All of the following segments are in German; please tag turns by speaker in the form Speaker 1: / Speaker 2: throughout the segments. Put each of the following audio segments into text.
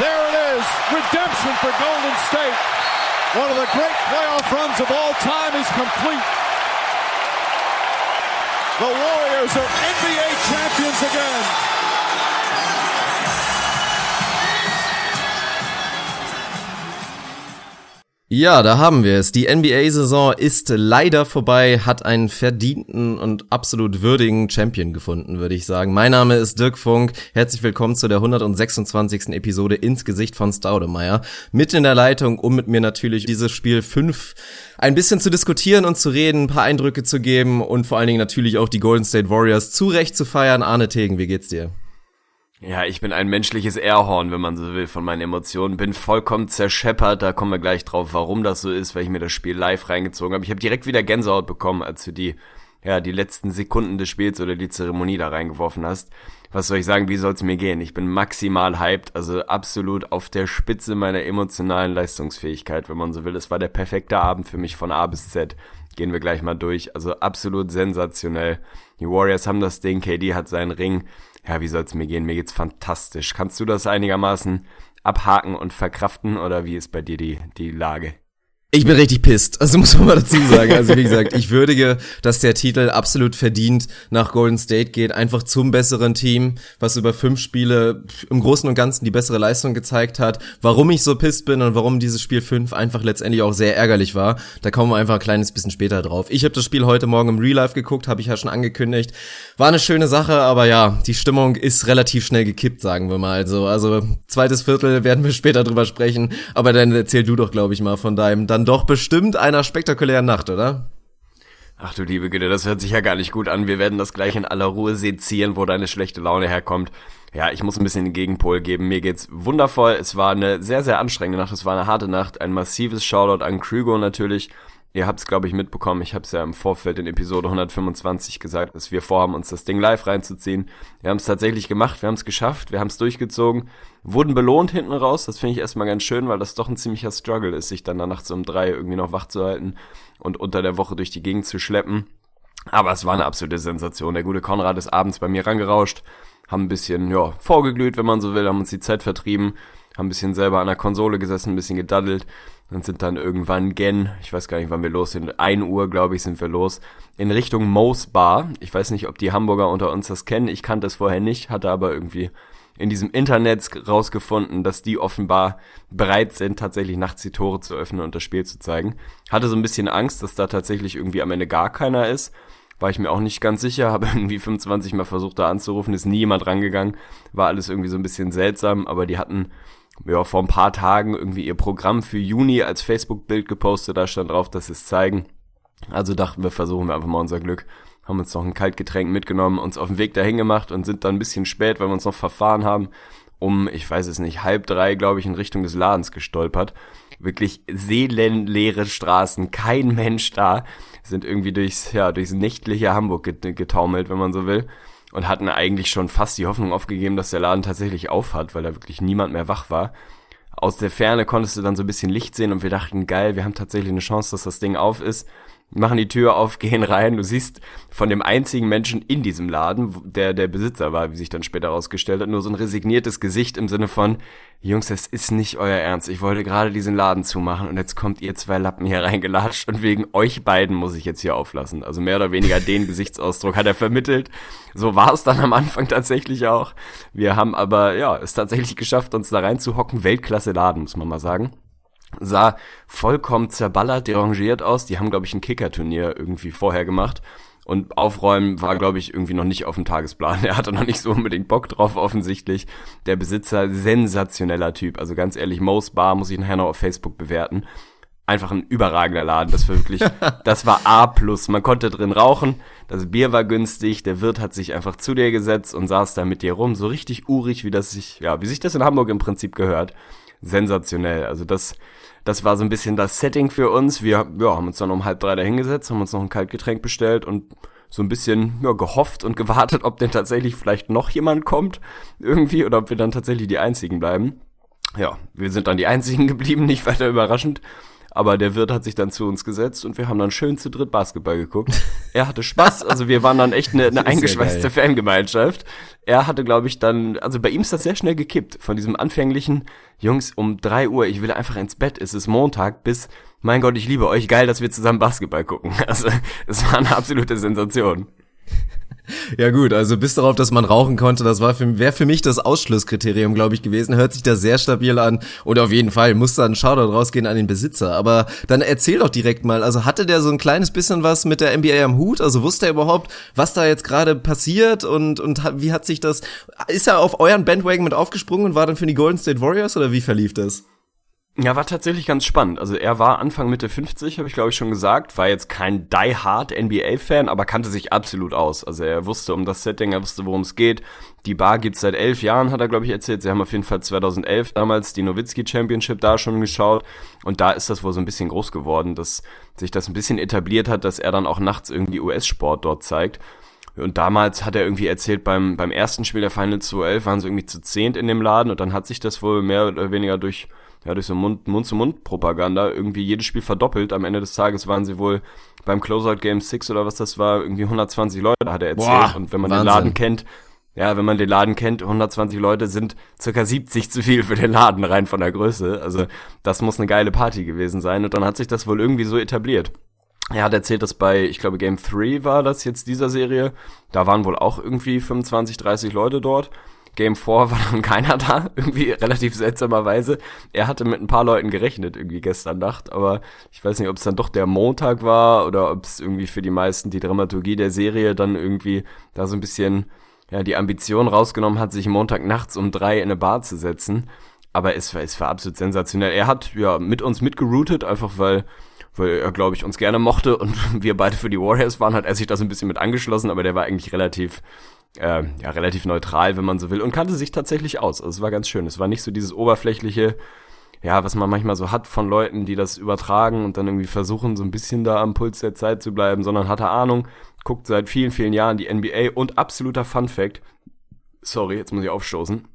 Speaker 1: There it is. Redemption for Golden State. One of the great playoff runs of all time is complete. The Warriors are NBA champions again.
Speaker 2: Ja, da haben wir es. Die NBA-Saison ist leider vorbei, hat einen verdienten und absolut würdigen Champion gefunden, würde ich sagen. Mein Name ist Dirk Funk. Herzlich willkommen zu der 126. Episode ins Gesicht von Staudemeyer. Mit in der Leitung, um mit mir natürlich dieses Spiel 5 ein bisschen zu diskutieren und zu reden, ein paar Eindrücke zu geben und vor allen Dingen natürlich auch die Golden State Warriors zu Recht zu feiern. Arne Tegen, wie geht's dir?
Speaker 3: Ja, ich bin ein menschliches Airhorn, wenn man so will, von meinen Emotionen. Bin vollkommen zerscheppert. Da kommen wir gleich drauf, warum das so ist, weil ich mir das Spiel live reingezogen habe. Ich habe direkt wieder Gänsehaut bekommen, als du die, ja, die letzten Sekunden des Spiels oder die Zeremonie da reingeworfen hast. Was soll ich sagen, wie soll es mir gehen? Ich bin maximal hyped, also absolut auf der Spitze meiner emotionalen Leistungsfähigkeit, wenn man so will. Es war der perfekte Abend für mich von A bis Z. Gehen wir gleich mal durch. Also absolut sensationell. Die Warriors haben das Ding, KD hat seinen Ring ja, wie soll es mir gehen? Mir geht's fantastisch. Kannst du das einigermaßen abhaken und verkraften oder wie ist bei dir die, die Lage?
Speaker 2: Ich bin richtig pisst, also muss man mal dazu sagen. Also wie gesagt, ich würdige, dass der Titel absolut verdient nach Golden State geht, einfach zum besseren Team, was über fünf Spiele im Großen und Ganzen die bessere Leistung gezeigt hat. Warum ich so pisst bin und warum dieses Spiel fünf einfach letztendlich auch sehr ärgerlich war, da kommen wir einfach ein kleines bisschen später drauf. Ich habe das Spiel heute Morgen im Real Life geguckt, habe ich ja schon angekündigt. War eine schöne Sache, aber ja, die Stimmung ist relativ schnell gekippt, sagen wir mal. Also, also zweites Viertel werden wir später drüber sprechen, aber dann erzähl du doch, glaube ich mal, von deinem dann dann doch bestimmt einer spektakulären Nacht, oder?
Speaker 3: Ach du liebe Güte, das hört sich ja gar nicht gut an. Wir werden das gleich in aller Ruhe sezieren, wo deine schlechte Laune herkommt. Ja, ich muss ein bisschen den Gegenpol geben. Mir geht's wundervoll. Es war eine sehr, sehr anstrengende Nacht. Es war eine harte Nacht. Ein massives Shoutout an Krüger natürlich. Ihr habt's, glaube ich, mitbekommen. Ich habe es ja im Vorfeld in Episode 125 gesagt, dass wir vorhaben, uns das Ding live reinzuziehen. Wir haben es tatsächlich gemacht, wir haben es geschafft, wir haben es durchgezogen, wurden belohnt hinten raus. Das finde ich erstmal ganz schön, weil das doch ein ziemlicher Struggle ist, sich dann nachts um drei irgendwie noch wach zu halten und unter der Woche durch die Gegend zu schleppen. Aber es war eine absolute Sensation. Der gute Konrad ist abends bei mir rangerauscht, haben ein bisschen, ja, vorgeglüht, wenn man so will, haben uns die Zeit vertrieben, haben ein bisschen selber an der Konsole gesessen, ein bisschen gedaddelt und sind dann irgendwann gen, ich weiß gar nicht, wann wir los sind, 1 Uhr, glaube ich, sind wir los, in Richtung Mo's Bar. Ich weiß nicht, ob die Hamburger unter uns das kennen. Ich kannte es vorher nicht, hatte aber irgendwie in diesem Internet rausgefunden, dass die offenbar bereit sind, tatsächlich nachts die Tore zu öffnen und das Spiel zu zeigen. Hatte so ein bisschen Angst, dass da tatsächlich irgendwie am Ende gar keiner ist. War ich mir auch nicht ganz sicher, habe irgendwie 25 Mal versucht da anzurufen, ist nie jemand rangegangen. War alles irgendwie so ein bisschen seltsam, aber die hatten ja, vor ein paar Tagen irgendwie ihr Programm für Juni als Facebook-Bild gepostet. Da stand drauf, dass sie es zeigen. Also dachten wir, versuchen wir einfach mal unser Glück. Haben uns noch ein Kaltgetränk mitgenommen, uns auf den Weg dahin gemacht und sind dann ein bisschen spät, weil wir uns noch verfahren haben, um, ich weiß es nicht, halb drei, glaube ich, in Richtung des Ladens gestolpert. Wirklich seelenleere Straßen, kein Mensch da. Sind irgendwie durchs, ja, durchs nächtliche Hamburg getaumelt, wenn man so will und hatten eigentlich schon fast die Hoffnung aufgegeben, dass der Laden tatsächlich aufhat, weil da wirklich niemand mehr wach war. Aus der Ferne konntest du dann so ein bisschen Licht sehen und wir dachten, geil, wir haben tatsächlich eine Chance, dass das Ding auf ist machen die Tür auf, gehen rein. Du siehst von dem einzigen Menschen in diesem Laden, der der Besitzer war, wie sich dann später herausgestellt hat, nur so ein resigniertes Gesicht im Sinne von, Jungs, das ist nicht euer Ernst. Ich wollte gerade diesen Laden zumachen und jetzt kommt ihr zwei Lappen hier reingelatscht und wegen euch beiden muss ich jetzt hier auflassen. Also mehr oder weniger den Gesichtsausdruck hat er vermittelt. So war es dann am Anfang tatsächlich auch. Wir haben aber, ja, es tatsächlich geschafft, uns da reinzuhocken. Weltklasse Laden, muss man mal sagen sah vollkommen zerballert, derangiert aus. Die haben, glaube ich, ein Kickerturnier irgendwie vorher gemacht. Und Aufräumen war, glaube ich, irgendwie noch nicht auf dem Tagesplan. Er hatte noch nicht so unbedingt Bock drauf, offensichtlich. Der Besitzer, sensationeller Typ. Also ganz ehrlich, Most Bar muss ich nachher noch auf Facebook bewerten. Einfach ein überragender Laden. Das war wirklich, das war A+. Man konnte drin rauchen. Das Bier war günstig. Der Wirt hat sich einfach zu dir gesetzt und saß da mit dir rum. So richtig urig, wie das sich, ja, wie sich das in Hamburg im Prinzip gehört. Sensationell. Also das, das war so ein bisschen das Setting für uns. Wir ja, haben uns dann um halb drei da hingesetzt, haben uns noch ein Kaltgetränk bestellt und so ein bisschen ja, gehofft und gewartet, ob denn tatsächlich vielleicht noch jemand kommt irgendwie oder ob wir dann tatsächlich die Einzigen bleiben. Ja, wir sind dann die Einzigen geblieben, nicht weiter überraschend. Aber der Wirt hat sich dann zu uns gesetzt und wir haben dann schön zu dritt Basketball geguckt. Er hatte Spaß, also wir waren dann echt eine, eine eingeschweißte Fangemeinschaft. Er hatte, glaube ich, dann, also bei ihm ist das sehr schnell gekippt, von diesem anfänglichen, Jungs, um drei Uhr, ich will einfach ins Bett, es ist Montag, bis, mein Gott, ich liebe euch, geil, dass wir zusammen Basketball gucken. Also, es war eine absolute Sensation.
Speaker 2: Ja gut, also bis darauf, dass man rauchen konnte, das war für, wäre für mich das Ausschlusskriterium, glaube ich, gewesen. Hört sich da sehr stabil an. Und auf jeden Fall muss da ein Shoutout rausgehen an den Besitzer. Aber dann erzähl doch direkt mal, also hatte der so ein kleines bisschen was mit der NBA am Hut? Also wusste er überhaupt, was da jetzt gerade passiert und, und wie hat sich das, ist er auf euren Bandwagon mit aufgesprungen und war dann für die Golden State Warriors oder wie verlief das?
Speaker 3: Ja, war tatsächlich ganz spannend. Also er war Anfang Mitte 50, habe ich glaube ich schon gesagt, war jetzt kein die-hard NBA-Fan, aber kannte sich absolut aus. Also er wusste um das Setting, er wusste, worum es geht. Die Bar gibt's seit elf Jahren, hat er glaube ich erzählt. Sie haben auf jeden Fall 2011 damals die Nowitzki Championship da schon geschaut und da ist das wohl so ein bisschen groß geworden, dass sich das ein bisschen etabliert hat, dass er dann auch nachts irgendwie US-Sport dort zeigt. Und damals hat er irgendwie erzählt, beim, beim ersten Spiel der Final 211 waren sie irgendwie zu zehnt in dem Laden und dann hat sich das wohl mehr oder weniger durch ja, durch so Mund-zu-Mund-Propaganda irgendwie jedes Spiel verdoppelt. Am Ende des Tages waren sie wohl beim Closeout Game 6 oder was das war, irgendwie 120 Leute, hat er erzählt. Boah, und wenn man Wahnsinn. den Laden kennt, ja, wenn man den Laden kennt, 120 Leute sind circa 70 zu viel für den Laden rein von der Größe. Also das muss eine geile Party gewesen sein. Und dann hat sich das wohl irgendwie so etabliert. Er hat erzählt, dass bei, ich glaube, Game 3 war das jetzt dieser Serie. Da waren wohl auch irgendwie 25, 30 Leute dort. Game 4 war dann keiner da, irgendwie relativ seltsamerweise. Er hatte mit ein paar Leuten gerechnet, irgendwie gestern Nacht, aber ich weiß nicht, ob es dann doch der Montag war oder ob es irgendwie für die meisten die Dramaturgie der Serie dann irgendwie da so ein bisschen ja, die Ambition rausgenommen hat, sich Montag nachts um drei in eine Bar zu setzen. Aber es war, es war absolut sensationell. Er hat ja mit uns mitgeroutet, einfach weil weil er, glaube ich, uns gerne mochte und wir beide für die Warriors waren, hat er sich da so ein bisschen mit angeschlossen, aber der war eigentlich relativ äh, ja, relativ neutral, wenn man so will, und kannte sich tatsächlich aus. Also es war ganz schön. Es war nicht so dieses oberflächliche, ja, was man manchmal so hat von Leuten, die das übertragen und dann irgendwie versuchen, so ein bisschen da am Puls der Zeit zu bleiben, sondern hatte Ahnung, guckt seit vielen, vielen Jahren die NBA und absoluter Fun Fact, sorry, jetzt muss ich aufstoßen,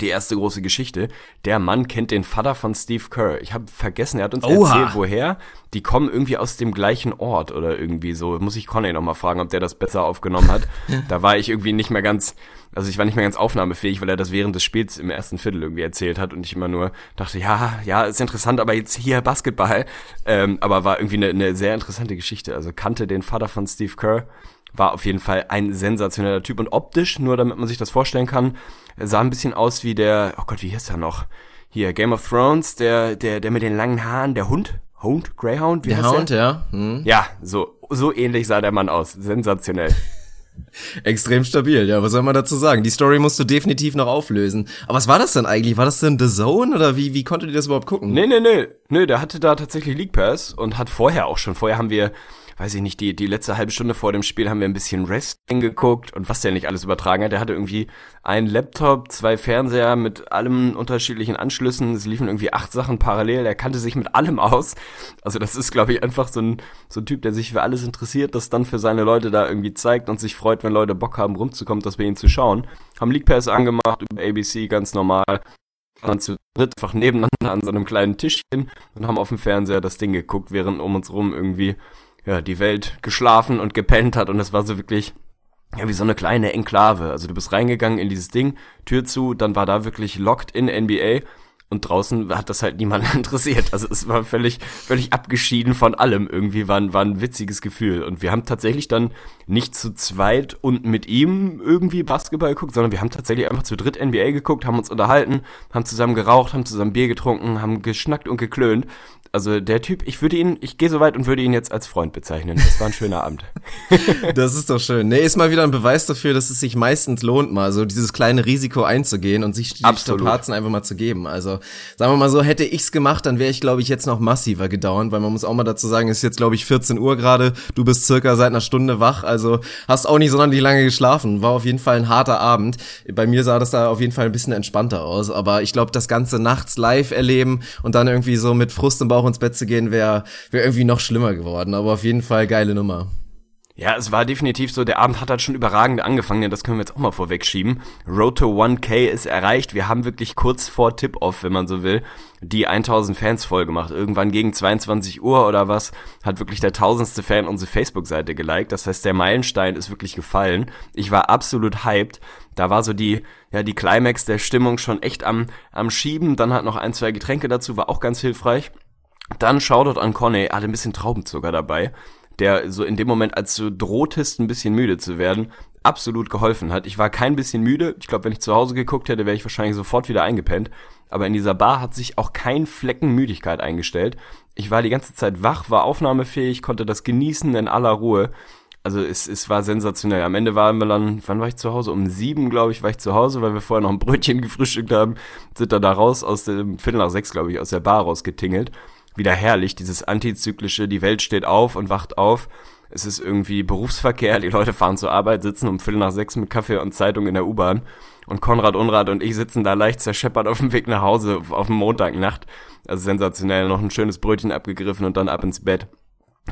Speaker 3: die erste große Geschichte. Der Mann kennt den Vater von Steve Kerr. Ich habe vergessen, er hat uns Oha. erzählt, woher. Die kommen irgendwie aus dem gleichen Ort oder irgendwie so. Muss ich Conny noch mal fragen, ob der das besser aufgenommen hat. da war ich irgendwie nicht mehr ganz, also ich war nicht mehr ganz aufnahmefähig, weil er das während des Spiels im ersten Viertel irgendwie erzählt hat und ich immer nur dachte, ja, ja, ist interessant, aber jetzt hier Basketball. Ähm, aber war irgendwie eine, eine sehr interessante Geschichte. Also kannte den Vater von Steve Kerr war auf jeden Fall ein sensationeller Typ und optisch, nur damit man sich das vorstellen kann, sah ein bisschen aus wie der, oh Gott, wie hieß er noch? Hier, Game of Thrones, der, der, der mit den langen Haaren, der Hund? Hund? Greyhound?
Speaker 2: Wie der Hound, der? ja.
Speaker 3: Hm. Ja, so, so ähnlich sah der Mann aus. Sensationell.
Speaker 2: Extrem stabil, ja, was soll man dazu sagen? Die Story musst du definitiv noch auflösen. Aber was war das denn eigentlich? War das denn The Zone oder wie, wie konntet ihr das überhaupt gucken?
Speaker 3: Nee, nee, nee. Nee, der hatte da tatsächlich League Pass und hat vorher auch schon, vorher haben wir weiß ich nicht, die, die letzte halbe Stunde vor dem Spiel haben wir ein bisschen Wrestling geguckt und was der nicht alles übertragen hat. Der hatte irgendwie einen Laptop, zwei Fernseher mit allem unterschiedlichen Anschlüssen. Es liefen irgendwie acht Sachen parallel. Er kannte sich mit allem aus. Also das ist, glaube ich, einfach so ein, so ein Typ, der sich für alles interessiert, das dann für seine Leute da irgendwie zeigt und sich freut, wenn Leute Bock haben, rumzukommen, das bei ihnen zu schauen. Haben League Pass angemacht über ABC, ganz normal dann zu dritt einfach nebeneinander an so einem kleinen Tischchen und haben auf dem Fernseher das Ding geguckt, während um uns rum irgendwie ja, die Welt geschlafen und gepennt hat und es war so wirklich ja, wie so eine kleine Enklave. Also du bist reingegangen in dieses Ding, Tür zu, dann war da wirklich locked in NBA und draußen hat das halt niemand interessiert. Also es war völlig, völlig abgeschieden von allem. Irgendwie war, ein, war ein witziges Gefühl. Und wir haben tatsächlich dann nicht zu zweit und mit ihm irgendwie Basketball geguckt, sondern wir haben tatsächlich einfach zu dritt NBA geguckt, haben uns unterhalten, haben zusammen geraucht, haben zusammen Bier getrunken, haben geschnackt und geklönt also der Typ, ich würde ihn, ich gehe so weit und würde ihn jetzt als Freund bezeichnen. Das war ein schöner Abend.
Speaker 2: das ist doch schön. Nee, ist mal wieder ein Beweis dafür, dass es sich meistens lohnt, mal so dieses kleine Risiko einzugehen und sich die Strapazen einfach mal zu geben. Also sagen wir mal so, hätte ich's gemacht, dann wäre ich, glaube ich, jetzt noch massiver gedauert, weil man muss auch mal dazu sagen, es ist jetzt, glaube ich, 14 Uhr gerade. Du bist circa seit einer Stunde wach, also hast auch nicht sonderlich lange geschlafen. War auf jeden Fall ein harter Abend. Bei mir sah das da auf jeden Fall ein bisschen entspannter aus, aber ich glaube, das ganze nachts live erleben und dann irgendwie so mit Frust im Bauch ins Bett zu gehen, wäre wär irgendwie noch schlimmer geworden. Aber auf jeden Fall geile Nummer.
Speaker 3: Ja, es war definitiv so, der Abend hat halt schon überragend angefangen, denn das können wir jetzt auch mal vorwegschieben. Road to 1K ist erreicht. Wir haben wirklich kurz vor Tip-Off, wenn man so will, die 1000 Fans voll gemacht. Irgendwann gegen 22 Uhr oder was hat wirklich der tausendste Fan unsere Facebook-Seite geliked. Das heißt, der Meilenstein ist wirklich gefallen. Ich war absolut hyped. Da war so die, ja, die Climax der Stimmung schon echt am, am Schieben. Dann hat noch ein, zwei Getränke dazu, war auch ganz hilfreich. Dann Shoutout an Conny, hatte ein bisschen Traubenzucker dabei der so in dem Moment, als du drohtest, ein bisschen müde zu werden, absolut geholfen hat. Ich war kein bisschen müde. Ich glaube, wenn ich zu Hause geguckt hätte, wäre ich wahrscheinlich sofort wieder eingepennt. Aber in dieser Bar hat sich auch kein Flecken Müdigkeit eingestellt. Ich war die ganze Zeit wach, war aufnahmefähig, konnte das genießen in aller Ruhe. Also es, es war sensationell. Am Ende waren wir dann, wann war ich zu Hause? Um sieben, glaube ich, war ich zu Hause, weil wir vorher noch ein Brötchen gefrühstückt haben. Sind dann da raus aus dem Viertel nach sechs, glaube ich, aus der Bar rausgetingelt wieder herrlich, dieses antizyklische, die Welt steht auf und wacht auf. Es ist irgendwie Berufsverkehr, die Leute fahren zur Arbeit, sitzen um Viertel nach sechs mit Kaffee und Zeitung in der U-Bahn. Und Konrad Unrat und ich sitzen da leicht zerscheppert auf dem Weg nach Hause auf dem Montagnacht. Also sensationell, noch ein schönes Brötchen abgegriffen und dann ab ins Bett.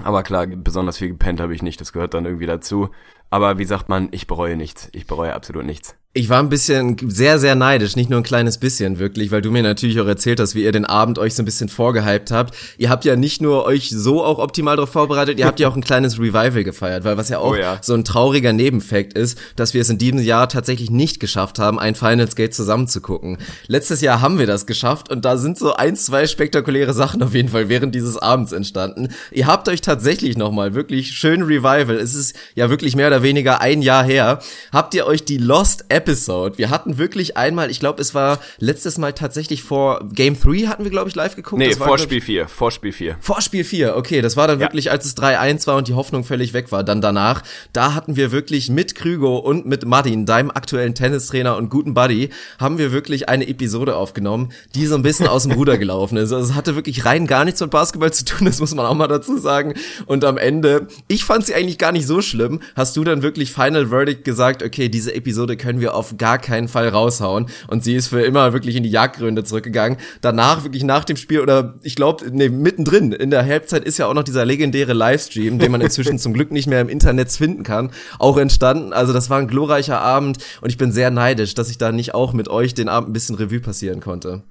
Speaker 3: Aber klar, besonders viel gepennt habe ich nicht, das gehört dann irgendwie dazu. Aber wie sagt man, ich bereue nichts. Ich bereue absolut nichts.
Speaker 2: Ich war ein bisschen sehr, sehr neidisch, nicht nur ein kleines bisschen wirklich, weil du mir natürlich auch erzählt hast, wie ihr den Abend euch so ein bisschen vorgehypt habt. Ihr habt ja nicht nur euch so auch optimal darauf vorbereitet, ihr habt ja auch ein kleines Revival gefeiert, weil was ja auch oh ja. so ein trauriger Nebenfakt ist, dass wir es in diesem Jahr tatsächlich nicht geschafft haben, ein Finals Gate zusammen zu gucken. Letztes Jahr haben wir das geschafft und da sind so ein, zwei spektakuläre Sachen auf jeden Fall während dieses Abends entstanden. Ihr habt euch tatsächlich nochmal wirklich schön Revival, es ist ja wirklich mehr oder weniger ein Jahr her, habt ihr euch die Lost App Episode. Wir hatten wirklich einmal, ich glaube, es war letztes Mal tatsächlich vor Game 3 hatten wir, glaube ich, live geguckt.
Speaker 3: Nee,
Speaker 2: das
Speaker 3: vor Spiel 4, vor Spiel 4.
Speaker 2: Vor Spiel 4, okay, das war dann ja. wirklich, als es 3-1 war und die Hoffnung völlig weg war. Dann danach, da hatten wir wirklich mit Krügo und mit Martin, deinem aktuellen Tennistrainer und guten Buddy, haben wir wirklich eine Episode aufgenommen, die so ein bisschen aus dem Ruder gelaufen ist. Also es hatte wirklich rein gar nichts mit Basketball zu tun, das muss man auch mal dazu sagen. Und am Ende, ich fand sie eigentlich gar nicht so schlimm, hast du dann wirklich Final Verdict gesagt, okay, diese Episode können wir auf gar keinen Fall raushauen. Und sie ist für immer wirklich in die Jagdgründe zurückgegangen. Danach, wirklich nach dem Spiel oder ich glaube, nee, mittendrin, in der Halbzeit ist ja auch noch dieser legendäre Livestream, den man inzwischen zum Glück nicht mehr im Internet finden kann, auch entstanden. Also das war ein glorreicher Abend und ich bin sehr neidisch, dass ich da nicht auch mit euch den Abend ein bisschen Revue passieren konnte.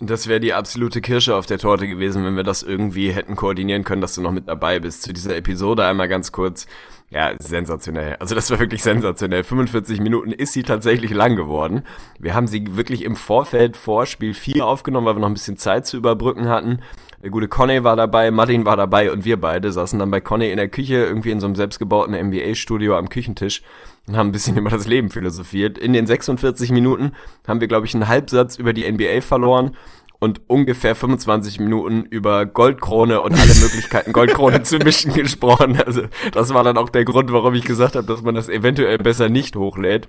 Speaker 3: Das wäre die absolute Kirsche auf der Torte gewesen, wenn wir das irgendwie hätten koordinieren können, dass du noch mit dabei bist. Zu dieser Episode einmal ganz kurz. Ja, sensationell. Also das war wirklich sensationell. 45 Minuten ist sie tatsächlich lang geworden. Wir haben sie wirklich im Vorfeld vor Spiel 4 aufgenommen, weil wir noch ein bisschen Zeit zu überbrücken hatten. Der gute Conny war dabei, Martin war dabei und wir beide saßen dann bei Conny in der Küche, irgendwie in so einem selbstgebauten NBA-Studio am Küchentisch und haben ein bisschen über das Leben philosophiert. In den 46 Minuten haben wir, glaube ich, einen Halbsatz über die NBA verloren und ungefähr 25 Minuten über Goldkrone und alle Möglichkeiten, Goldkrone zu mischen gesprochen. Also das war dann auch der Grund, warum ich gesagt habe, dass man das eventuell besser nicht hochlädt.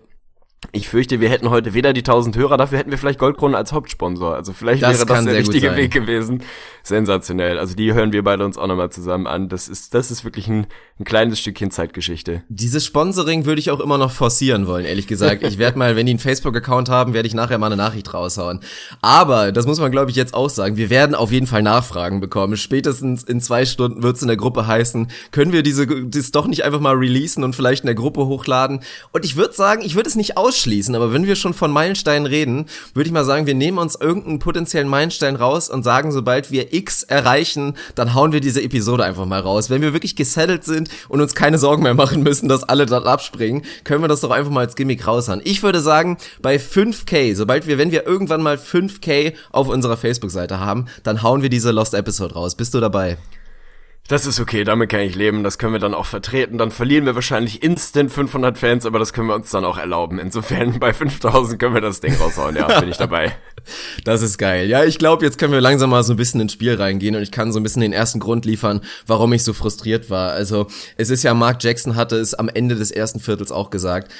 Speaker 3: Ich fürchte, wir hätten heute weder die 1000 Hörer, dafür hätten wir vielleicht Goldkrone als Hauptsponsor. Also vielleicht das wäre das der richtige Weg gewesen. Sensationell. Also die hören wir beide uns auch nochmal zusammen an. Das ist, das ist wirklich ein, ein kleines Stückchen Zeitgeschichte.
Speaker 2: Dieses Sponsoring würde ich auch immer noch forcieren wollen, ehrlich gesagt. Ich werde mal, wenn die einen Facebook-Account haben, werde ich nachher mal eine Nachricht raushauen. Aber, das muss man glaube ich jetzt auch sagen, wir werden auf jeden Fall Nachfragen bekommen. Spätestens in zwei Stunden wird es in der Gruppe heißen, können wir diese, das doch nicht einfach mal releasen und vielleicht in der Gruppe hochladen. Und ich würde sagen, ich würde es nicht ausschließen, aber wenn wir schon von Meilensteinen reden, würde ich mal sagen, wir nehmen uns irgendeinen potenziellen Meilenstein raus und sagen, sobald wir X erreichen, dann hauen wir diese Episode einfach mal raus. Wenn wir wirklich gesettelt sind und uns keine Sorgen mehr machen müssen, dass alle dort abspringen, können wir das doch einfach mal als Gimmick raushauen. Ich würde sagen, bei 5K, sobald wir, wenn wir irgendwann mal 5K auf unserer Facebook-Seite haben, dann hauen wir diese Lost Episode raus. Bist du dabei?
Speaker 3: Das ist okay, damit kann ich leben, das können wir dann auch vertreten. Dann verlieren wir wahrscheinlich instant 500 Fans, aber das können wir uns dann auch erlauben. Insofern bei 5000 können wir das Ding raushauen, ja, bin ich dabei.
Speaker 2: Das ist geil. Ja, ich glaube, jetzt können wir langsam mal so ein bisschen ins Spiel reingehen und ich kann so ein bisschen den ersten Grund liefern, warum ich so frustriert war. Also, es ist ja, Mark Jackson hatte es am Ende des ersten Viertels auch gesagt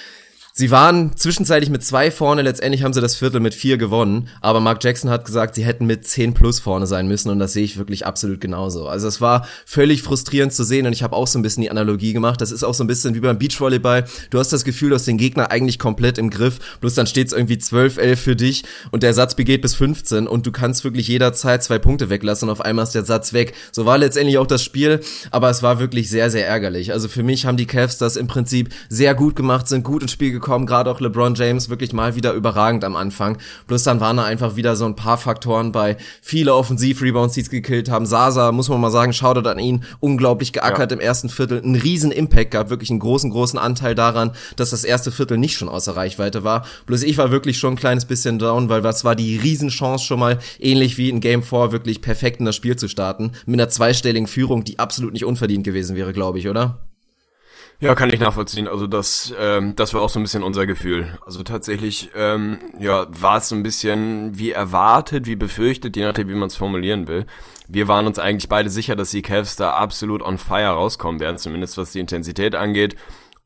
Speaker 2: Sie waren zwischenzeitlich mit zwei vorne, letztendlich haben sie das Viertel mit vier gewonnen, aber Mark Jackson hat gesagt, sie hätten mit zehn plus vorne sein müssen und das sehe ich wirklich absolut genauso. Also es war völlig frustrierend zu sehen und ich habe auch so ein bisschen die Analogie gemacht, das ist auch so ein bisschen wie beim Beachvolleyball, du hast das Gefühl, du hast den Gegner eigentlich komplett im Griff, bloß dann steht es irgendwie 12-11 für dich und der Satz begeht bis 15 und du kannst wirklich jederzeit zwei Punkte weglassen und auf einmal ist der Satz weg. So war letztendlich auch das Spiel, aber es war wirklich sehr, sehr ärgerlich. Also für mich haben die Cavs das im Prinzip sehr gut gemacht, sind gut ins Spiel gekommen, gekommen, gerade auch LeBron James wirklich mal wieder überragend am Anfang. Plus dann waren da einfach wieder so ein paar Faktoren bei viele Offensiv-Rebounds, die es gekillt haben. Sasa, muss man mal sagen, Shoutout an ihn, unglaublich geackert ja. im ersten Viertel, einen riesen Impact gab, wirklich einen großen, großen Anteil daran, dass das erste Viertel nicht schon außer Reichweite war. Bloß ich war wirklich schon ein kleines bisschen down, weil das war die Riesenchance schon mal, ähnlich wie in Game 4, wirklich perfekt in das Spiel zu starten, mit einer zweistelligen Führung, die absolut nicht unverdient gewesen wäre, glaube ich, oder?
Speaker 3: Ja, kann ich nachvollziehen. Also das, ähm, das war auch so ein bisschen unser Gefühl. Also tatsächlich, ähm, ja, war es so ein bisschen wie erwartet, wie befürchtet, je nachdem, wie man es formulieren will. Wir waren uns eigentlich beide sicher, dass die Cavs da absolut on fire rauskommen werden, zumindest was die Intensität angeht.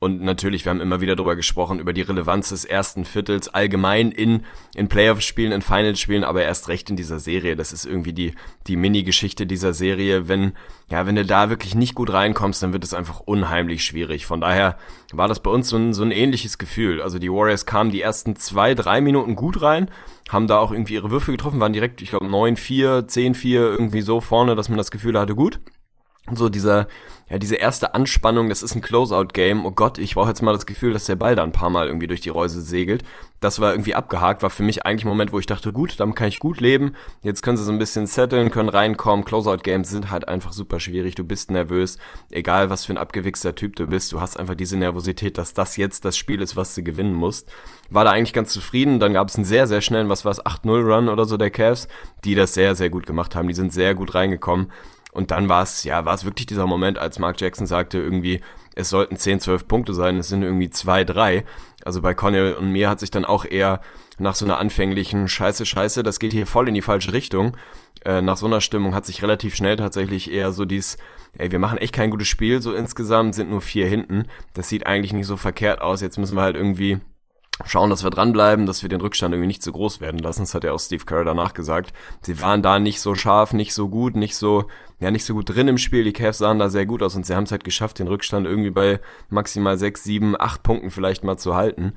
Speaker 3: Und natürlich, wir haben immer wieder darüber gesprochen, über die Relevanz des ersten Viertels allgemein in, in Playoff-Spielen, in Finals-Spielen, aber erst recht in dieser Serie. Das ist irgendwie die, die Mini-Geschichte dieser Serie. Wenn, ja, wenn du da wirklich nicht gut reinkommst, dann wird es einfach unheimlich schwierig. Von daher war das bei uns so ein, so ein ähnliches Gefühl. Also die Warriors kamen die ersten zwei, drei Minuten gut rein, haben da auch irgendwie ihre Würfe getroffen, waren direkt, ich glaube, 9-4, 10-4 irgendwie so vorne, dass man das Gefühl hatte, gut. So dieser, ja, diese erste Anspannung, das ist ein Closeout-Game. Oh Gott, ich brauche jetzt mal das Gefühl, dass der Ball da ein paar Mal irgendwie durch die Reuse segelt. Das war irgendwie abgehakt, war für mich eigentlich ein Moment, wo ich dachte, gut, damit kann ich gut leben. Jetzt können sie so ein bisschen setteln, können reinkommen. Closeout-Games sind halt einfach super schwierig. Du bist nervös. Egal, was für ein abgewichster Typ du bist, du hast einfach diese Nervosität, dass das jetzt das Spiel ist, was du gewinnen musst. War da eigentlich ganz zufrieden. Dann gab es einen sehr, sehr schnellen, was war es, 8-0-Run oder so der Cavs, die das sehr, sehr gut gemacht haben. Die sind sehr gut reingekommen. Und dann war es, ja, war es wirklich dieser Moment, als Mark Jackson sagte, irgendwie, es sollten 10, 12 Punkte sein, es sind irgendwie zwei, drei. Also bei Connell und mir hat sich dann auch eher nach so einer anfänglichen Scheiße, Scheiße, das geht hier voll in die falsche Richtung. Äh, nach so einer Stimmung hat sich relativ schnell tatsächlich eher so dies, ey, wir machen echt kein gutes Spiel, so insgesamt sind nur vier hinten. Das sieht eigentlich nicht so verkehrt aus. Jetzt müssen wir halt irgendwie schauen, dass wir dranbleiben, dass wir den Rückstand irgendwie nicht zu groß werden lassen. Das hat ja auch Steve Kerr danach gesagt. Sie waren da nicht so scharf, nicht so gut, nicht so, ja, nicht so gut drin im Spiel. Die Cavs sahen da sehr gut aus und sie haben es halt geschafft, den Rückstand irgendwie bei maximal sechs, sieben, acht Punkten vielleicht mal zu halten.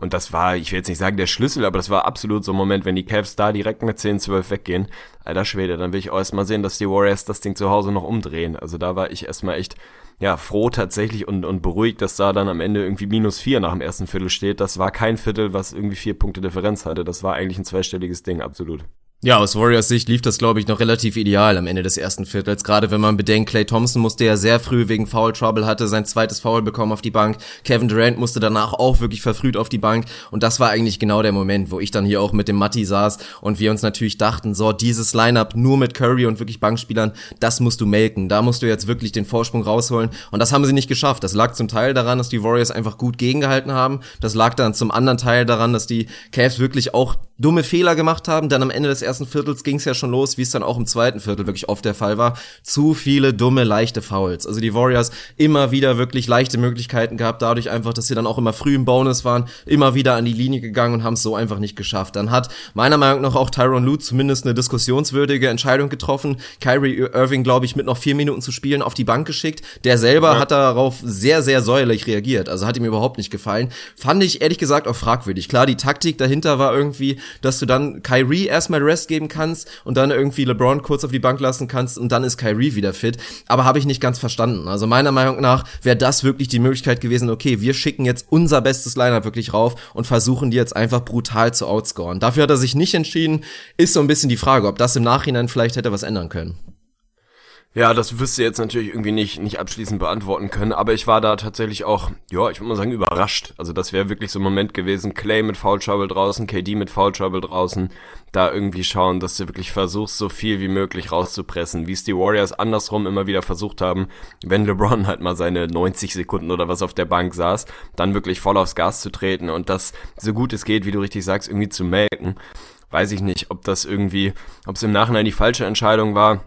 Speaker 3: Und das war, ich will jetzt nicht sagen der Schlüssel, aber das war absolut so ein Moment, wenn die Cavs da direkt mit 10, 12 weggehen. Alter Schwede, dann will ich auch erstmal sehen, dass die Warriors das Ding zu Hause noch umdrehen. Also da war ich erstmal echt ja, froh tatsächlich und, und beruhigt, dass da dann am Ende irgendwie minus vier nach dem ersten Viertel steht. Das war kein Viertel, was irgendwie vier Punkte Differenz hatte. Das war eigentlich ein zweistelliges Ding, absolut.
Speaker 2: Ja, aus Warriors Sicht lief das, glaube ich, noch relativ ideal am Ende des ersten Viertels. Gerade wenn man bedenkt, Clay Thompson musste ja sehr früh wegen Foul Trouble, hatte sein zweites Foul bekommen auf die Bank. Kevin Durant musste danach auch wirklich verfrüht auf die Bank. Und das war eigentlich genau der Moment, wo ich dann hier auch mit dem Matti saß und wir uns natürlich dachten, so, dieses Lineup nur mit Curry und wirklich Bankspielern, das musst du melken. Da musst du jetzt wirklich den Vorsprung rausholen. Und das haben sie nicht geschafft. Das lag zum Teil daran, dass die Warriors einfach gut gegengehalten haben. Das lag dann zum anderen Teil daran, dass die Cavs wirklich auch dumme Fehler gemacht haben. Dann am Ende des ersten Viertels ging es ja schon los, wie es dann auch im zweiten Viertel wirklich oft der Fall war. Zu viele dumme, leichte Fouls. Also die Warriors immer wieder wirklich leichte Möglichkeiten gehabt, dadurch einfach, dass sie dann auch immer früh im Bonus waren, immer wieder an die Linie gegangen und haben es so einfach nicht geschafft. Dann hat meiner Meinung nach auch Tyron Lue zumindest eine diskussionswürdige Entscheidung getroffen. Kyrie Irving, glaube ich, mit noch vier Minuten zu spielen auf die Bank geschickt. Der selber ja. hat darauf sehr, sehr säuerlich reagiert. Also hat ihm überhaupt nicht gefallen. Fand ich ehrlich gesagt auch fragwürdig. Klar, die Taktik dahinter war irgendwie, dass du dann Kyrie erstmal Rest geben kannst und dann irgendwie LeBron kurz auf die Bank lassen kannst und dann ist Kyrie wieder fit. Aber habe ich nicht ganz verstanden. Also meiner Meinung nach wäre das wirklich die Möglichkeit gewesen, okay, wir schicken jetzt unser bestes Lineup wirklich rauf und versuchen die jetzt einfach brutal zu outscoren. Dafür hat er sich nicht entschieden. Ist so ein bisschen die Frage, ob das im Nachhinein vielleicht hätte was ändern können.
Speaker 3: Ja, das wirst du jetzt natürlich irgendwie nicht, nicht abschließend beantworten können, aber ich war da tatsächlich auch, ja, ich würde mal sagen, überrascht. Also das wäre wirklich so ein Moment gewesen, Clay mit Foul Trouble draußen, KD mit Foul Trouble draußen, da irgendwie schauen, dass du wirklich versuchst, so viel wie möglich rauszupressen, wie es die Warriors andersrum immer wieder versucht haben, wenn LeBron halt mal seine 90 Sekunden oder was auf der Bank saß, dann wirklich voll aufs Gas zu treten und das so gut es geht, wie du richtig sagst, irgendwie zu melken. Weiß ich nicht, ob das irgendwie, ob es im Nachhinein die falsche Entscheidung war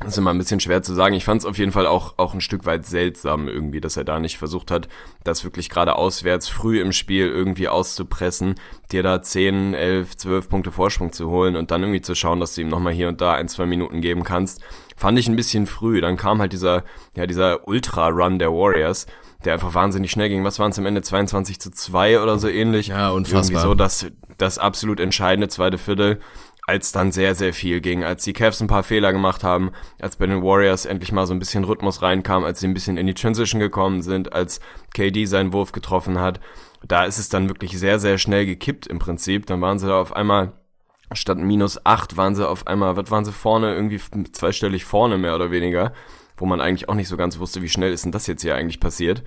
Speaker 3: Das ist immer ein bisschen schwer zu sagen. Ich fand es auf jeden Fall auch, auch ein Stück weit seltsam irgendwie, dass er da nicht versucht hat, das wirklich gerade auswärts früh im Spiel irgendwie auszupressen, dir da 10, 11, 12 Punkte Vorsprung zu holen und dann irgendwie zu schauen, dass du ihm nochmal hier und da ein, zwei Minuten geben kannst. Fand ich ein bisschen früh. Dann kam halt dieser, ja, dieser Ultra-Run der Warriors, der einfach wahnsinnig schnell ging. Was waren es am Ende? 22 zu 2 oder so ähnlich?
Speaker 2: Ja, unfassbar.
Speaker 3: Irgendwie so das, das absolut entscheidende zweite Viertel als dann sehr, sehr viel ging, als die Cavs ein paar Fehler gemacht haben, als bei den Warriors endlich mal so ein bisschen Rhythmus reinkam, als sie ein bisschen in die Transition gekommen sind, als KD seinen Wurf getroffen hat. Da ist es dann wirklich sehr, sehr schnell gekippt im Prinzip. Dann waren sie da auf einmal statt minus acht waren sie auf einmal, was waren sie vorne, irgendwie zweistellig vorne mehr oder weniger, wo man eigentlich auch nicht so ganz wusste, wie schnell ist denn das jetzt hier eigentlich passiert.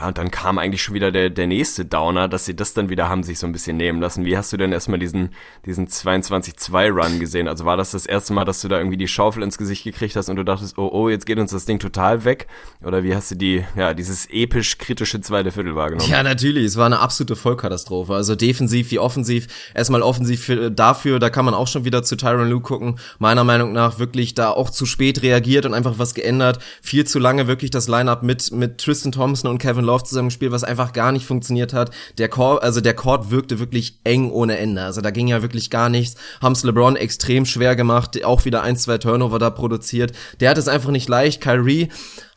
Speaker 3: Ja, und dann kam eigentlich schon wieder der, der nächste Downer, dass sie das dann wieder haben sich so ein bisschen nehmen lassen. Wie hast du denn erstmal diesen, diesen 22-2-Run gesehen? Also war das das erste Mal, dass du da irgendwie die Schaufel ins Gesicht gekriegt hast und du dachtest, oh, oh, jetzt geht uns das Ding total weg? Oder wie hast du die, ja, dieses episch kritische zweite Viertel wahrgenommen?
Speaker 2: Ja, natürlich. Es war eine absolute Vollkatastrophe. Also defensiv wie offensiv. Erstmal offensiv für, dafür, da kann man auch schon wieder zu Tyron Lue gucken. Meiner Meinung nach wirklich da auch zu spät reagiert und einfach was geändert. Viel zu lange wirklich das Lineup mit, mit Tristan Thompson und Kevin Love zusammengespielt, was einfach gar nicht funktioniert hat. Der Court, also der Court wirkte wirklich eng ohne Ende. Also da ging ja wirklich gar nichts. Haben's LeBron extrem schwer gemacht, auch wieder ein, zwei Turnover da produziert. Der hat es einfach nicht leicht. Kyrie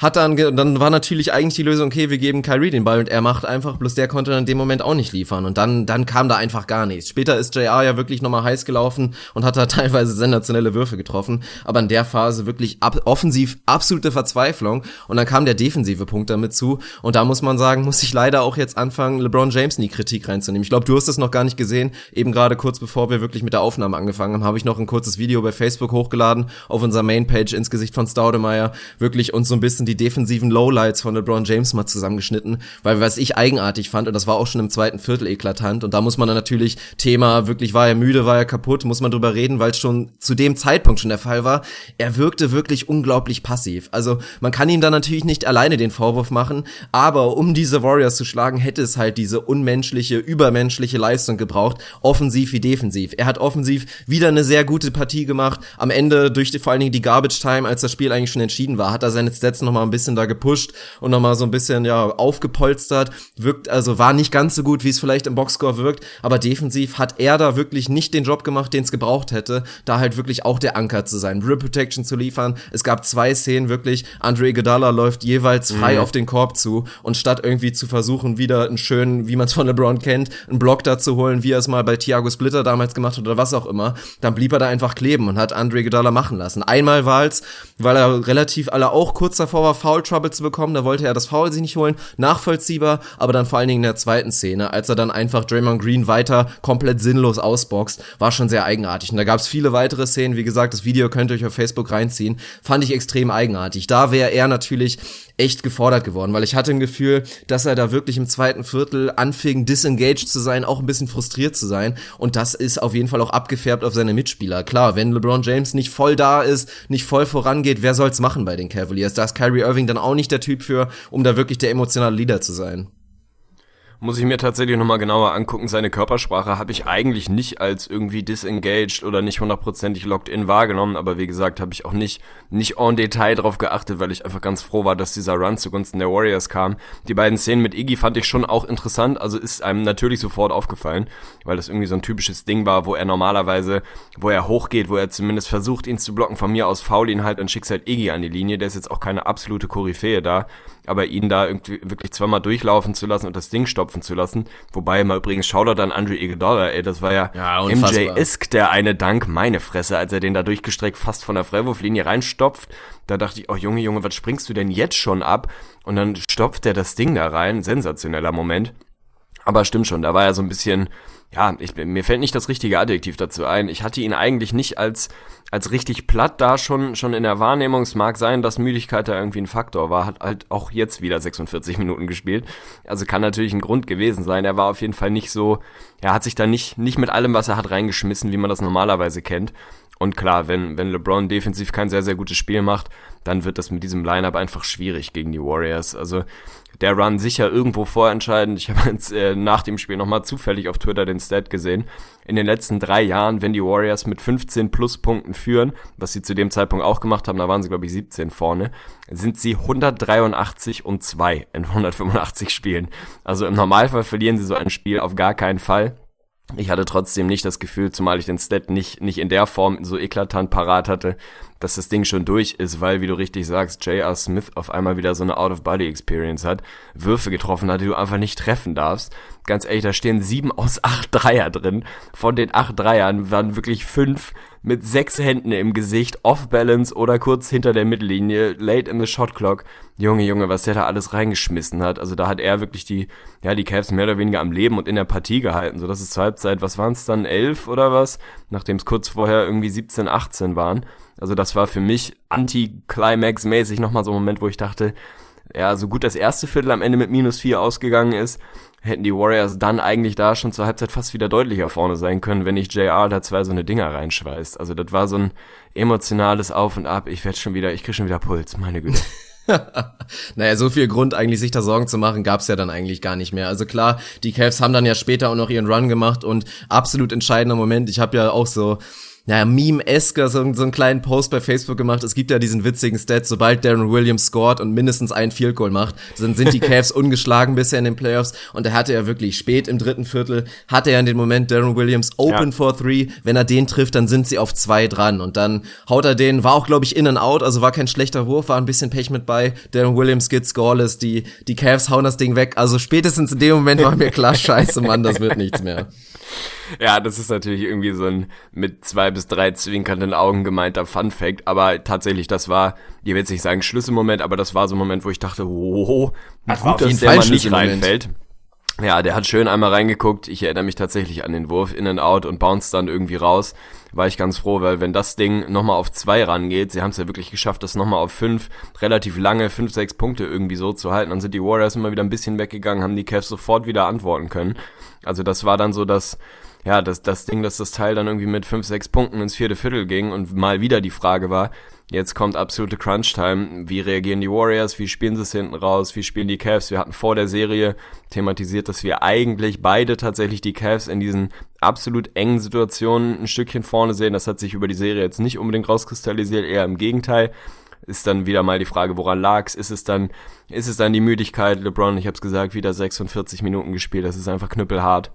Speaker 2: hat dann, dann war natürlich eigentlich die Lösung, okay, wir geben Kyrie den Ball und er macht einfach, bloß der konnte dann in dem Moment auch nicht liefern. Und dann, dann kam da einfach gar nichts. Später ist JR ja wirklich nochmal heiß gelaufen und hat da teilweise sensationelle Würfe getroffen, aber in der Phase wirklich ab, offensiv absolute Verzweiflung. Und dann kam der defensive Punkt damit zu. Und da muss man sagen, muss ich leider auch jetzt anfangen, LeBron James in die Kritik reinzunehmen. Ich glaube, du hast das noch gar nicht gesehen, eben gerade kurz bevor wir wirklich mit der Aufnahme angefangen haben, habe ich noch ein kurzes Video bei Facebook hochgeladen auf unserer Mainpage ins Gesicht von Staudemeyer, wirklich uns so ein bisschen die die defensiven Lowlights von LeBron James mal zusammengeschnitten, weil was ich eigenartig fand, und das war auch schon im zweiten Viertel eklatant, und da muss man dann natürlich, Thema, wirklich war er müde, war er kaputt, muss man drüber reden, weil es schon zu dem Zeitpunkt schon der Fall war, er wirkte wirklich unglaublich passiv. Also man kann ihm da natürlich nicht alleine den Vorwurf machen, aber um diese Warriors zu schlagen, hätte es halt diese unmenschliche, übermenschliche Leistung gebraucht, offensiv wie defensiv. Er hat offensiv wieder eine sehr gute Partie gemacht, am Ende durch die, vor allen Dingen die Garbage Time, als das Spiel eigentlich schon entschieden war, hat er seine Stats nochmal ein bisschen da gepusht und nochmal so ein bisschen, ja, aufgepolstert. Wirkt, also war nicht ganz so gut, wie es vielleicht im Boxscore wirkt, aber defensiv hat er da wirklich nicht den Job gemacht, den es gebraucht hätte, da halt wirklich auch der Anker zu sein, Rip Protection zu liefern. Es gab zwei Szenen wirklich, Andre Iguodala läuft jeweils frei mhm. auf den Korb zu und statt irgendwie zu versuchen, wieder einen schönen, wie man es von LeBron kennt, einen Block da zu holen, wie er es mal bei Thiago Splitter damals gemacht hat oder was auch immer, dann blieb er da einfach kleben und hat Andre Iguodala machen lassen. Einmal war es, weil er relativ alle auch kurz davor war, Foul Trouble zu bekommen. Da wollte er das Foul sich nicht holen. Nachvollziehbar, aber dann vor allen Dingen in der zweiten Szene, als er dann einfach Draymond Green weiter komplett sinnlos ausboxt, war schon sehr eigenartig. Und da gab es viele weitere Szenen. Wie gesagt, das Video könnt ihr euch auf Facebook reinziehen. Fand ich extrem eigenartig. Da wäre er natürlich echt gefordert geworden, weil ich hatte ein Gefühl, dass er da wirklich im zweiten Viertel anfing, disengaged zu sein, auch ein bisschen frustriert zu sein. Und das ist auf jeden Fall auch abgefärbt auf seine Mitspieler. Klar, wenn LeBron James nicht voll da ist, nicht voll vorangeht, wer soll's machen bei den Cavaliers? Da ist Kyrie Irving dann auch nicht der Typ für, um da wirklich der emotionale Leader zu sein.
Speaker 3: Muss ich mir tatsächlich nochmal genauer angucken. Seine Körpersprache habe ich eigentlich nicht als irgendwie disengaged oder nicht hundertprozentig locked in wahrgenommen, aber wie gesagt, habe ich auch nicht, nicht en Detail drauf geachtet, weil ich einfach ganz froh war, dass dieser Run zugunsten der Warriors kam. Die beiden Szenen mit Iggy fand ich schon auch interessant, also ist einem natürlich sofort aufgefallen, weil das irgendwie so ein typisches Ding war, wo er normalerweise, wo er hochgeht, wo er zumindest versucht, ihn zu blocken. Von mir aus faul ihn halt und schickt halt Iggy an die Linie. Der ist jetzt auch keine absolute Koryphäe da, aber ihn da irgendwie wirklich zweimal durchlaufen zu lassen und das Ding stopfen zu lassen. Wobei mal übrigens Shoutout an Andre Iguodala, ey, das war ja, ja MJ-Isk, der eine Dank, meine Fresse, als er den da durchgestreckt fast von der Freiwurflinie reinstopft. Da dachte ich, oh Junge, Junge, was springst du denn jetzt schon ab? Und dann stopft er das Ding da rein. Sensationeller Moment. Aber stimmt schon, da war er so ein bisschen, ja, ich, mir fällt nicht das richtige Adjektiv dazu ein. Ich hatte ihn eigentlich nicht als, als richtig platt da schon, schon in der Wahrnehmung. Es mag sein, dass Müdigkeit da irgendwie ein Faktor war. Hat halt auch jetzt wieder 46 Minuten gespielt. Also kann natürlich ein Grund gewesen sein. Er war auf jeden Fall nicht so, er hat sich da nicht, nicht mit allem, was er hat, reingeschmissen, wie man das normalerweise kennt. Und klar, wenn, wenn LeBron defensiv kein sehr, sehr gutes Spiel macht, dann wird das mit diesem Lineup einfach schwierig gegen die Warriors. Also der Run sicher irgendwo vorentscheidend. Ich habe jetzt äh, nach dem Spiel nochmal zufällig auf Twitter den Stat gesehen. In den letzten drei Jahren, wenn die Warriors mit 15 Pluspunkten führen, was sie zu dem Zeitpunkt auch gemacht haben, da waren sie glaube ich 17 vorne, sind sie 183 und 2 in 185 Spielen. Also im Normalfall verlieren sie so ein Spiel auf gar keinen Fall. Ich hatte trotzdem nicht das Gefühl, zumal ich den Stat nicht, nicht in der Form so eklatant parat hatte, dass das Ding schon durch ist, weil, wie du richtig sagst, J.R. Smith auf einmal wieder so eine Out-of-Body-Experience hat, Würfe getroffen hat, die du einfach nicht treffen darfst. Ganz ehrlich, da stehen sieben aus acht Dreier drin. Von den acht Dreiern waren wirklich fünf mit sechs Händen im Gesicht, off-balance oder kurz hinter der Mittellinie, late in the shot clock. Junge, Junge, was der da alles reingeschmissen hat. Also da hat er wirklich die, ja, die Cavs mehr oder weniger am Leben und in der Partie gehalten. So, das ist zur Halbzeit, was waren es dann, elf oder was? Nachdem es kurz vorher irgendwie 17, 18 waren. Also das war für mich anti-Climax-mäßig nochmal so ein Moment, wo ich dachte, ja, so gut das erste Viertel am Ende mit minus vier ausgegangen ist, hätten die Warriors dann eigentlich da schon zur Halbzeit fast wieder deutlicher vorne sein können, wenn nicht JR da zwei so eine Dinger reinschweißt. Also das war so ein emotionales Auf und Ab. Ich werde schon wieder, ich krieg schon wieder Puls, meine Güte.
Speaker 2: naja, so viel Grund eigentlich sich da Sorgen zu machen, gab's ja dann eigentlich gar nicht mehr. Also klar, die Cavs haben dann ja später auch noch ihren Run gemacht und absolut entscheidender Moment. Ich habe ja auch so naja, Meme-esker so, so einen kleinen Post bei Facebook gemacht. Es gibt ja diesen witzigen Stat, sobald Darren Williams scored und mindestens ein Field Goal macht, dann sind die Cavs ungeschlagen bisher in den Playoffs. Und er hatte ja wirklich spät im dritten Viertel, hatte er in dem Moment Darren Williams open ja. for three. Wenn er den trifft, dann sind sie auf zwei dran. Und dann haut er den, war auch, glaube ich, in and out, also war kein schlechter Wurf, war ein bisschen Pech mit bei. Darren Williams geht scoreless, die, die Cavs hauen das Ding weg. Also spätestens in dem Moment war mir klar, scheiße, Mann, das wird nichts mehr.
Speaker 3: Ja, das ist natürlich irgendwie so ein mit zwei bis drei zwinkernden Augen gemeinter Fun Fact, aber tatsächlich, das war, will jetzt nicht sagen Schlüsselmoment, aber das war so ein Moment, wo ich dachte, oh, das gut, dass der mal nicht reinfällt. Ja, der hat schön einmal reingeguckt. Ich erinnere mich tatsächlich an den Wurf in and out und bounce dann irgendwie raus. War ich ganz froh, weil wenn das Ding nochmal auf zwei rangeht, sie haben es ja wirklich geschafft, das nochmal auf fünf, relativ lange, fünf, sechs Punkte irgendwie so zu halten. Dann sind die Warriors immer wieder ein bisschen weggegangen, haben die Cavs sofort wieder antworten können. Also das war dann so das, ja, das, das Ding, dass das Teil dann irgendwie mit fünf, sechs Punkten ins vierte Viertel ging und mal wieder die Frage war, jetzt kommt absolute Crunch-Time, wie reagieren die Warriors, wie spielen sie es hinten raus, wie spielen die Cavs, wir hatten vor der Serie thematisiert, dass wir eigentlich beide tatsächlich die Cavs in diesen absolut engen Situationen ein Stückchen vorne sehen, das hat sich über die Serie jetzt nicht unbedingt rauskristallisiert, eher im Gegenteil, ist dann wieder mal die Frage, woran lag's? Ist es dann, ist es dann die Müdigkeit? LeBron, ich habe es gesagt, wieder 46 Minuten gespielt. Das ist einfach knüppelhart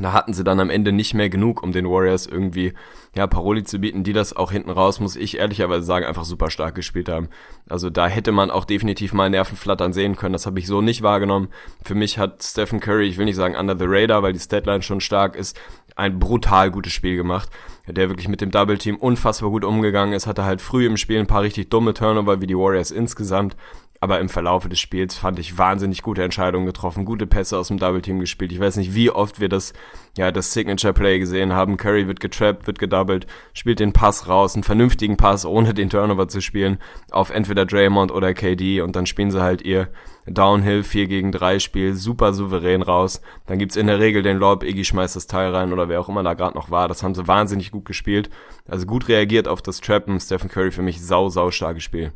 Speaker 3: da hatten sie dann am Ende nicht mehr genug, um den Warriors irgendwie ja Paroli zu bieten, die das auch hinten raus, muss ich ehrlicherweise sagen, einfach super stark gespielt haben. Also da hätte man auch definitiv mal Nervenflattern sehen können. Das habe ich so nicht wahrgenommen. Für mich hat Stephen Curry, ich will nicht sagen under the radar, weil die Statline schon stark ist, ein brutal gutes Spiel gemacht. Der wirklich mit dem Double Team unfassbar gut umgegangen ist, hatte halt früh im Spiel ein paar richtig dumme Turnover wie die Warriors insgesamt aber im Verlaufe des Spiels fand ich wahnsinnig gute Entscheidungen getroffen, gute Pässe aus dem Double Team gespielt. Ich weiß nicht, wie oft wir das, ja, das Signature Play gesehen haben. Curry wird getrappt, wird gedoubled, spielt den Pass raus, einen vernünftigen Pass, ohne den Turnover zu spielen, auf entweder Draymond oder KD und dann spielen sie halt ihr Downhill 4 gegen 3 Spiel super souverän raus. Dann gibt's in der Regel den Lob, Iggy schmeißt das Teil rein oder wer auch immer da gerade noch war. Das haben sie wahnsinnig gut gespielt. Also gut reagiert auf das Trappen. Stephen Curry für mich sau, sau starkes Spiel.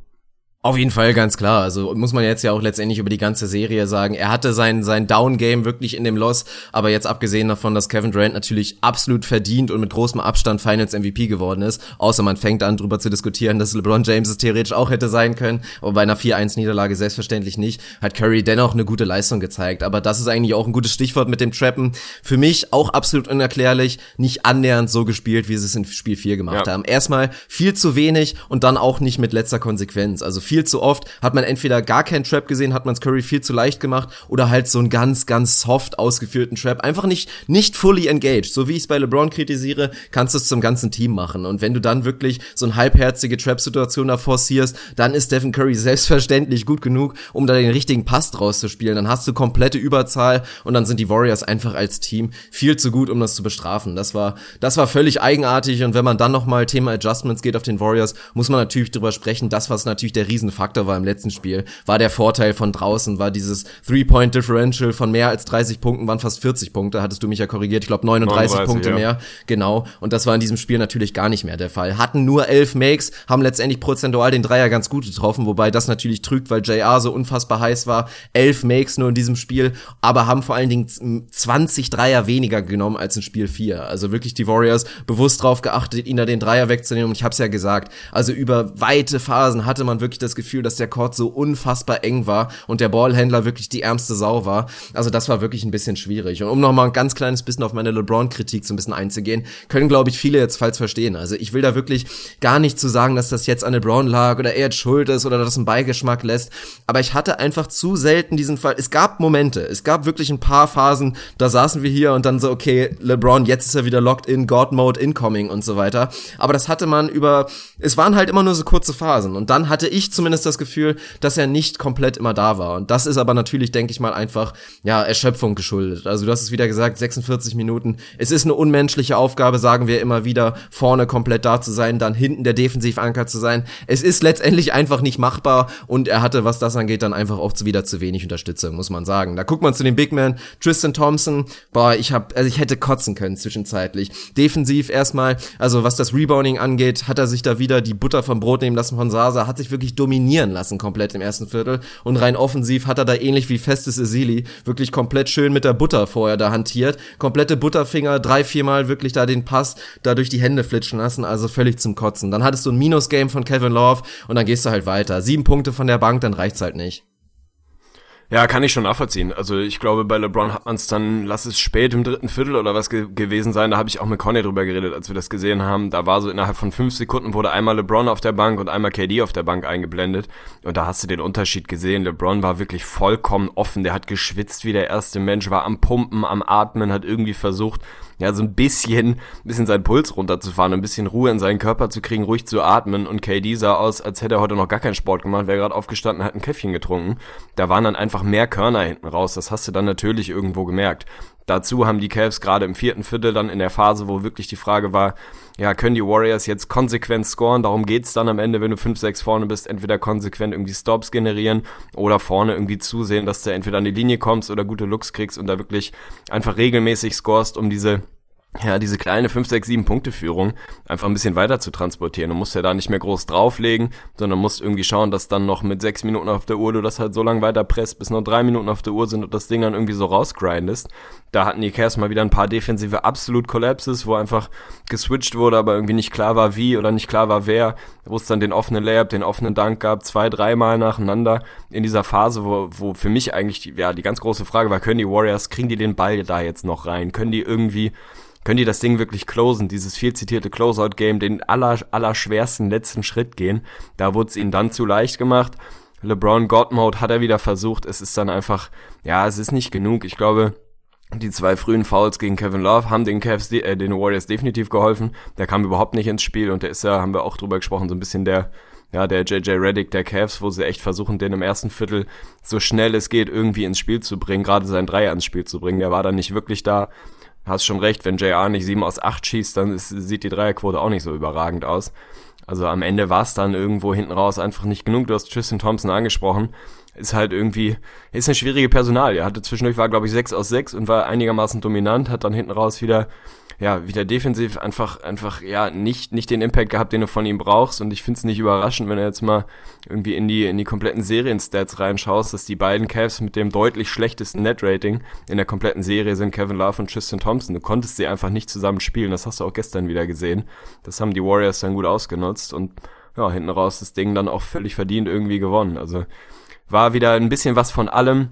Speaker 2: Auf jeden Fall, ganz klar. Also muss man jetzt ja auch letztendlich über die ganze Serie sagen. Er hatte sein, sein Down-Game wirklich in dem Loss, aber jetzt abgesehen davon, dass Kevin Durant natürlich absolut verdient und mit großem Abstand Finals MVP geworden ist, außer man fängt an, drüber zu diskutieren, dass LeBron James es theoretisch auch hätte sein können, aber bei einer 4-1-Niederlage selbstverständlich nicht, hat Curry dennoch eine gute Leistung gezeigt. Aber das ist eigentlich auch ein gutes Stichwort mit dem Trappen. Für mich auch absolut unerklärlich, nicht annähernd so gespielt, wie sie es in Spiel 4 gemacht ja. haben. Erstmal viel zu wenig und dann auch nicht mit letzter Konsequenz. Also viel viel zu oft hat man entweder gar keinen Trap gesehen, hat man es Curry viel zu leicht gemacht oder halt so einen ganz, ganz soft ausgeführten Trap. Einfach nicht, nicht fully engaged. So wie ich es bei LeBron kritisiere, kannst du es zum ganzen Team machen. Und wenn du dann wirklich so eine halbherzige Trap-Situation da forcierst, dann ist Stephen Curry selbstverständlich gut genug, um da den richtigen Pass draus zu spielen. Dann hast du komplette Überzahl und dann sind die Warriors einfach als Team viel zu gut, um das zu bestrafen. Das war, das war völlig eigenartig und wenn man dann nochmal Thema Adjustments geht auf den Warriors, muss man natürlich drüber sprechen. Das, was natürlich der Riesen Riesenfaktor war im letzten Spiel, war der Vorteil von draußen, war dieses Three-Point-Differential von mehr als 30 Punkten, waren fast 40 Punkte, hattest du mich ja korrigiert, ich glaube 39, 39 Punkte ja. mehr, genau. Und das war in diesem Spiel natürlich gar nicht mehr der Fall. Hatten nur elf Makes, haben letztendlich prozentual den Dreier ganz gut getroffen, wobei das natürlich trügt, weil JR so unfassbar heiß war. Elf Makes nur in diesem Spiel, aber haben vor allen Dingen 20 Dreier weniger genommen als in Spiel 4. Also wirklich die Warriors bewusst drauf geachtet, ihn da den Dreier wegzunehmen. Und ich habe es ja gesagt, also über weite Phasen hatte man wirklich das Gefühl, dass der Court so unfassbar eng war und der Ballhändler wirklich die ärmste Sau war. Also das war wirklich ein bisschen schwierig. Und um noch mal ein ganz kleines bisschen auf meine LeBron-Kritik so ein bisschen einzugehen, können, glaube ich, viele jetzt falsch verstehen. Also ich will da wirklich gar nicht zu sagen, dass das jetzt an LeBron lag oder er jetzt schuld ist oder das einen Beigeschmack lässt. Aber ich hatte einfach zu selten diesen Fall. Es gab Momente, es gab wirklich ein paar Phasen, da saßen wir hier und dann so, okay, LeBron, jetzt ist er wieder locked in, God Mode incoming und so weiter. Aber das hatte man über, es waren halt immer nur so kurze Phasen. Und dann hatte ich zumindest das Gefühl, dass er nicht komplett immer da war. Und das ist aber natürlich, denke ich mal, einfach, ja, Erschöpfung geschuldet. Also du hast es wieder gesagt, 46 Minuten. Es ist eine unmenschliche Aufgabe, sagen wir immer wieder, vorne komplett da zu sein, dann hinten der Defensivanker zu sein. Es ist letztendlich einfach nicht machbar und er hatte, was das angeht, dann einfach auch wieder zu wenig Unterstützung, muss man sagen. Da guckt man zu den Big Men, Tristan Thompson, boah, ich hab, also ich hätte kotzen können zwischenzeitlich. Defensiv erstmal, also was das Rebounding angeht, hat er sich da wieder die Butter vom Brot nehmen lassen von Sasa, hat sich wirklich dominieren lassen komplett im ersten Viertel und rein offensiv hat er da ähnlich wie Festes Esili wirklich komplett schön mit der Butter vorher da hantiert, komplette Butterfinger, drei, viermal wirklich da den Pass da durch die Hände flitschen lassen, also völlig zum Kotzen. Dann hattest du ein Minus-Game von Kevin Love und dann gehst du halt weiter. Sieben Punkte von der Bank, dann reicht's halt nicht.
Speaker 3: Ja, kann ich schon nachvollziehen. Also ich glaube, bei LeBron hat man es dann, lass es spät im dritten Viertel oder was ge gewesen sein, da habe ich auch mit Conny drüber geredet, als wir das gesehen haben. Da war so innerhalb von fünf Sekunden wurde einmal LeBron auf der Bank und einmal KD auf der Bank eingeblendet. Und da hast du den Unterschied gesehen. LeBron war wirklich vollkommen offen, der hat geschwitzt wie der erste Mensch, war am Pumpen, am Atmen, hat irgendwie versucht, ja, so ein bisschen, ein bisschen seinen Puls runterzufahren, ein bisschen Ruhe in seinen Körper zu kriegen, ruhig zu atmen. Und KD sah aus, als hätte er heute noch gar keinen Sport gemacht, wäre gerade aufgestanden, hat ein Käffchen getrunken. Da waren dann einfach mehr Körner hinten raus. Das hast du dann natürlich irgendwo gemerkt. Dazu haben die Cavs gerade im vierten Viertel dann in der Phase, wo wirklich die Frage war, ja, können die Warriors jetzt konsequent scoren? Darum geht's dann am Ende, wenn du 5-6 vorne bist, entweder konsequent irgendwie Stops generieren oder vorne irgendwie zusehen, dass du entweder an die Linie kommst oder gute Looks kriegst und da wirklich einfach regelmäßig scorest, um diese ja, diese kleine 5, 6, 7 Punkte Führung einfach ein bisschen weiter zu transportieren. Du musst ja da nicht mehr groß drauflegen, sondern musst irgendwie schauen, dass dann noch mit 6 Minuten auf der Uhr du das halt so lange weiter presst, bis noch 3 Minuten auf der Uhr sind und das Ding dann irgendwie so rausgrindest. Da hatten die Cavs mal wieder ein paar defensive absolut Collapses, wo einfach geswitcht wurde, aber irgendwie nicht klar war wie oder nicht klar war wer, wo es dann den offenen Layup, den offenen Dank gab, zwei, dreimal nacheinander in dieser Phase, wo, wo für mich eigentlich die, ja, die ganz große Frage war, können die Warriors, kriegen die den Ball da jetzt noch rein? Können die irgendwie können die das Ding wirklich closen, dieses viel zitierte Closeout-Game, den aller, aller schwersten letzten Schritt gehen. Da wurde es ihnen dann zu leicht gemacht. LeBron God Mode hat er wieder versucht. Es ist dann einfach, ja, es ist nicht genug. Ich glaube, die zwei frühen Fouls gegen Kevin Love haben den Cavs, äh, den Warriors definitiv geholfen. Der kam überhaupt nicht ins Spiel und der ist ja, haben wir auch drüber gesprochen, so ein bisschen der, ja, der JJ Reddick der Cavs, wo sie echt versuchen, den im ersten Viertel so schnell es geht irgendwie ins Spiel zu bringen, gerade sein Dreier ins Spiel zu bringen. Der war dann nicht wirklich da hast schon recht, wenn JR nicht 7 aus 8 schießt, dann ist, sieht die Dreierquote auch nicht so überragend aus. Also am Ende war es dann irgendwo hinten raus einfach nicht genug. Du hast Tristan Thompson angesprochen. Ist halt irgendwie, ist eine schwierige Personal. Er hatte zwischendurch war, glaube ich, 6 aus 6 und war einigermaßen dominant, hat dann hinten raus wieder ja, wieder defensiv einfach, einfach, ja, nicht, nicht den Impact gehabt, den du von ihm brauchst. Und ich finde es nicht überraschend, wenn du jetzt mal irgendwie in die, in die kompletten Serien-Stats reinschaust, dass die beiden Cavs mit dem deutlich schlechtesten Net-Rating in der kompletten Serie sind Kevin Love und Tristan Thompson. Du konntest sie einfach nicht zusammen spielen. Das hast du auch gestern wieder gesehen. Das haben die Warriors dann gut ausgenutzt und ja, hinten raus das Ding dann auch völlig verdient irgendwie gewonnen. Also war wieder ein bisschen was von allem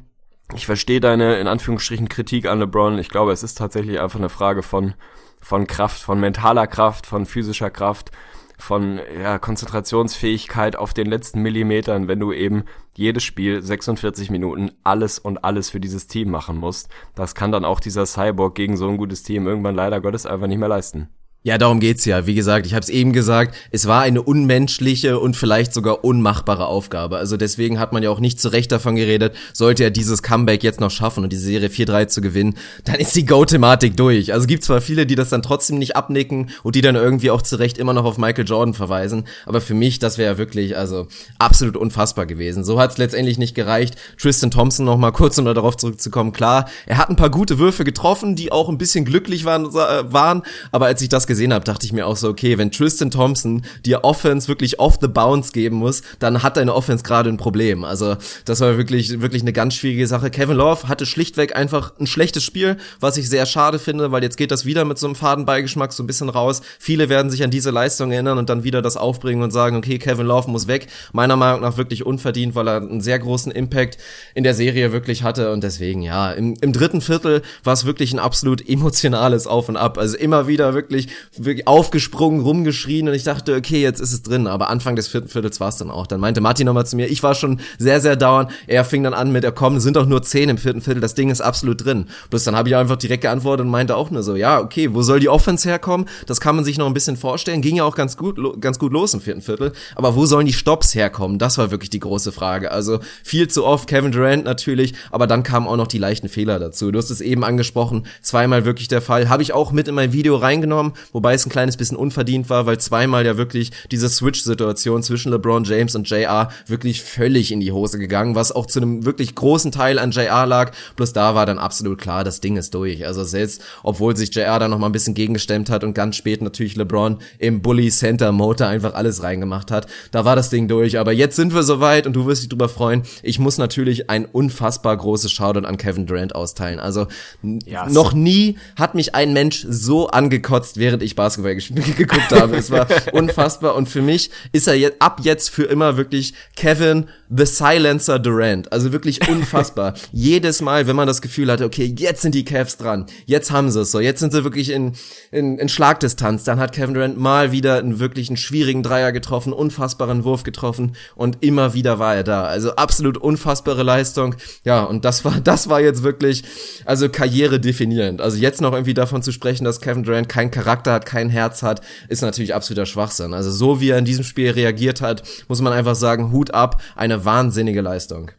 Speaker 3: ich verstehe deine, in Anführungsstrichen, Kritik an LeBron. Ich glaube, es ist tatsächlich einfach eine Frage von, von Kraft, von mentaler Kraft, von physischer Kraft, von ja, Konzentrationsfähigkeit auf den letzten Millimetern, wenn du eben jedes Spiel 46 Minuten alles und alles für dieses Team machen musst. Das kann dann auch dieser Cyborg gegen so ein gutes Team irgendwann leider Gottes einfach nicht mehr leisten.
Speaker 2: Ja, darum geht's ja. Wie gesagt, ich habe es eben gesagt, es war eine unmenschliche und vielleicht sogar unmachbare Aufgabe. Also deswegen hat man ja auch nicht zu Recht davon geredet, sollte er dieses Comeback jetzt noch schaffen und die Serie 4-3 zu gewinnen, dann ist die Go-Thematik durch. Also gibt zwar viele, die das dann trotzdem nicht abnicken und die dann irgendwie auch zu Recht immer noch auf Michael Jordan verweisen, aber für mich, das wäre wirklich also absolut unfassbar gewesen. So hat's letztendlich nicht gereicht. Tristan Thompson noch mal kurz, um darauf zurückzukommen, klar, er hat ein paar gute Würfe getroffen, die auch ein bisschen glücklich waren, waren aber als ich das gesehen habe, dachte ich mir auch so, okay, wenn Tristan Thompson dir Offense wirklich off the bounce geben muss, dann hat deine Offense gerade ein Problem. Also das war wirklich, wirklich eine ganz schwierige Sache. Kevin Love hatte schlichtweg einfach ein schlechtes Spiel, was ich sehr schade finde, weil jetzt geht das wieder mit so einem Fadenbeigeschmack so ein bisschen raus. Viele werden sich an diese Leistung erinnern und dann wieder das aufbringen und sagen, okay, Kevin Love muss weg. Meiner Meinung nach wirklich unverdient, weil er einen sehr großen Impact in der Serie wirklich hatte und deswegen, ja, im, im dritten Viertel war es wirklich ein absolut emotionales Auf und Ab. Also immer wieder wirklich wirklich aufgesprungen, rumgeschrien und ich dachte, okay, jetzt ist es drin. Aber Anfang des vierten Viertels war es dann auch. Dann meinte Martin nochmal zu mir, ich war schon sehr, sehr dauernd. Er fing dann an mit, er komm, sind doch nur zehn im vierten Viertel, das Ding ist absolut drin. Bloß dann habe ich einfach direkt geantwortet und meinte auch nur so, ja, okay, wo soll die Offense herkommen? Das kann man sich noch ein bisschen vorstellen. Ging ja auch ganz gut, ganz gut los im vierten Viertel. Aber wo sollen die Stops herkommen? Das war wirklich die große Frage. Also viel zu oft Kevin Durant natürlich, aber dann kamen auch noch die leichten Fehler dazu. Du hast es eben angesprochen, zweimal wirklich der Fall. Habe ich auch mit in mein Video reingenommen, wobei es ein kleines bisschen unverdient war, weil zweimal ja wirklich diese Switch-Situation zwischen LeBron James und JR wirklich völlig in die Hose gegangen, was auch zu einem wirklich großen Teil an JR lag. Bloß da war dann absolut klar, das Ding ist durch. Also selbst, obwohl sich JR da noch mal ein bisschen gegengestemmt hat und ganz spät natürlich LeBron im Bully Center Motor einfach alles reingemacht hat, da war das Ding durch. Aber jetzt sind wir soweit und du wirst dich drüber freuen. Ich muss natürlich ein unfassbar großes Shoutout an Kevin Durant austeilen. Also yes. noch nie hat mich ein Mensch so angekotzt, während ich Basketball geguckt habe. Es war unfassbar und für mich ist er jetzt ab jetzt für immer wirklich Kevin The Silencer Durant. Also wirklich unfassbar. Jedes Mal, wenn man das Gefühl hatte, okay, jetzt sind die Cavs dran, jetzt haben sie es so, jetzt sind sie wirklich in, in, in Schlagdistanz, dann hat Kevin Durant mal wieder einen wirklich einen schwierigen Dreier getroffen, unfassbaren Wurf getroffen und immer wieder war er da. Also absolut unfassbare Leistung. Ja, und das war, das war jetzt wirklich, also Karriere definierend. Also jetzt noch irgendwie davon zu sprechen, dass Kevin Durant keinen Charakter hat, kein Herz hat, ist natürlich absoluter Schwachsinn. Also so wie er in diesem Spiel reagiert hat, muss man einfach sagen, Hut ab, eine wahnsinnige Leistung.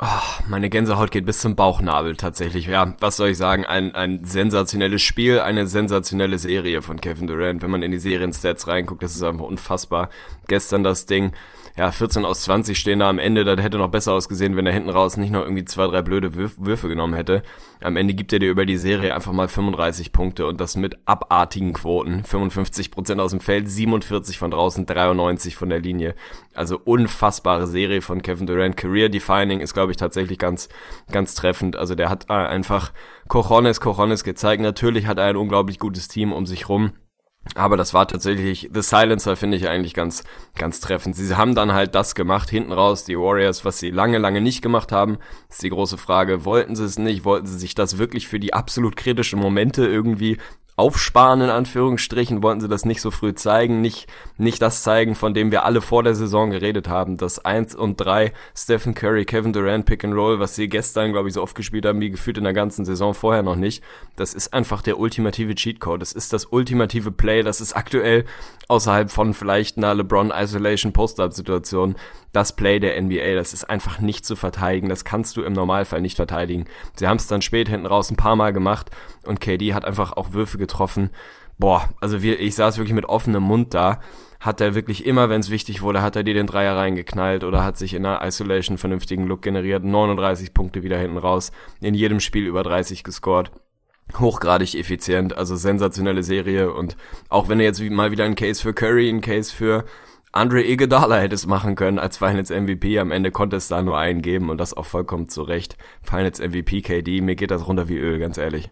Speaker 3: Oh, meine Gänsehaut geht bis zum Bauchnabel tatsächlich. Ja, was soll ich sagen? Ein, ein sensationelles Spiel, eine sensationelle Serie von Kevin Durant. Wenn man in die Serienstats reinguckt, das ist einfach unfassbar. Gestern das Ding ja, 14 aus 20 stehen da am Ende, das hätte noch besser ausgesehen, wenn er hinten raus nicht noch irgendwie zwei, drei blöde Würf Würfe genommen hätte. Am Ende gibt er dir über die Serie einfach mal 35 Punkte und das mit abartigen Quoten. 55% aus dem Feld, 47 von draußen, 93 von der Linie. Also unfassbare Serie von Kevin Durant. Career Defining ist, glaube ich, tatsächlich ganz, ganz treffend. Also der hat einfach Cojones, Cojones gezeigt. Natürlich hat er ein unglaublich gutes Team um sich rum. Aber das war tatsächlich, The Silencer finde ich eigentlich ganz, ganz treffend. Sie haben dann halt das gemacht, hinten raus, die Warriors, was sie lange, lange nicht gemacht haben. ist die große Frage, wollten sie es nicht? Wollten sie sich das wirklich für die absolut kritischen Momente irgendwie aufsparen, in Anführungsstrichen, wollten sie das nicht so früh zeigen, nicht, nicht das zeigen, von dem wir alle vor der Saison geredet haben. Das 1 und 3, Stephen Curry, Kevin Durant, Pick and Roll, was sie gestern, glaube ich, so oft gespielt haben, wie gefühlt in der ganzen Saison vorher noch nicht. Das ist einfach der ultimative Cheatcode. Das ist das ultimative Play. Das ist aktuell außerhalb von vielleicht einer LeBron Isolation Post-Up-Situation das Play der NBA. Das ist einfach nicht zu verteidigen. Das kannst du im Normalfall nicht verteidigen. Sie haben es dann spät hinten raus ein paar Mal gemacht und KD hat einfach auch Würfe getroffen. Boah, also wir, ich saß wirklich mit offenem Mund da. Hat er wirklich immer, wenn es wichtig wurde, hat er dir den Dreier reingeknallt oder hat sich in der Isolation vernünftigen Look generiert. 39 Punkte wieder hinten raus. In jedem Spiel über 30 gescored hochgradig effizient, also sensationelle Serie und auch wenn du jetzt mal wieder ein Case für Curry, ein Case für Andre Iguodala hätte es machen können als Finals MVP. Am Ende konnte es da nur einen geben und das auch vollkommen zu Recht. Finals MVP KD, mir geht das runter wie Öl, ganz ehrlich.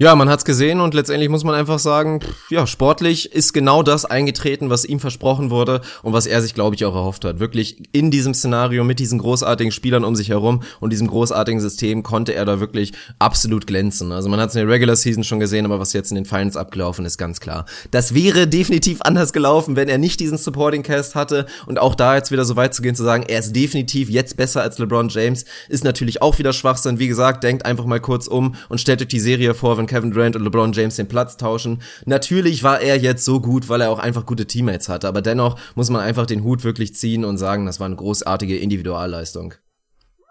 Speaker 2: Ja, man hat's gesehen und letztendlich muss man einfach sagen, ja, sportlich ist genau das eingetreten, was ihm versprochen wurde und was er sich, glaube ich, auch erhofft hat. Wirklich in diesem Szenario mit diesen großartigen Spielern um sich herum und diesem großartigen System konnte er da wirklich absolut glänzen. Also man hat's in der Regular Season schon gesehen, aber was jetzt in den Finals abgelaufen ist, ganz klar. Das wäre definitiv anders gelaufen, wenn er nicht diesen Supporting Cast hatte und auch da jetzt wieder so weit zu gehen, zu sagen, er ist definitiv jetzt besser als LeBron James, ist natürlich auch wieder Schwachsinn. Wie gesagt, denkt einfach mal kurz um und stellt euch die Serie vor, wenn Kevin Durant und LeBron James den Platz tauschen. Natürlich war er jetzt so gut, weil er auch einfach gute Teammates hatte, aber dennoch muss man einfach den Hut wirklich ziehen und sagen, das war eine großartige Individualleistung.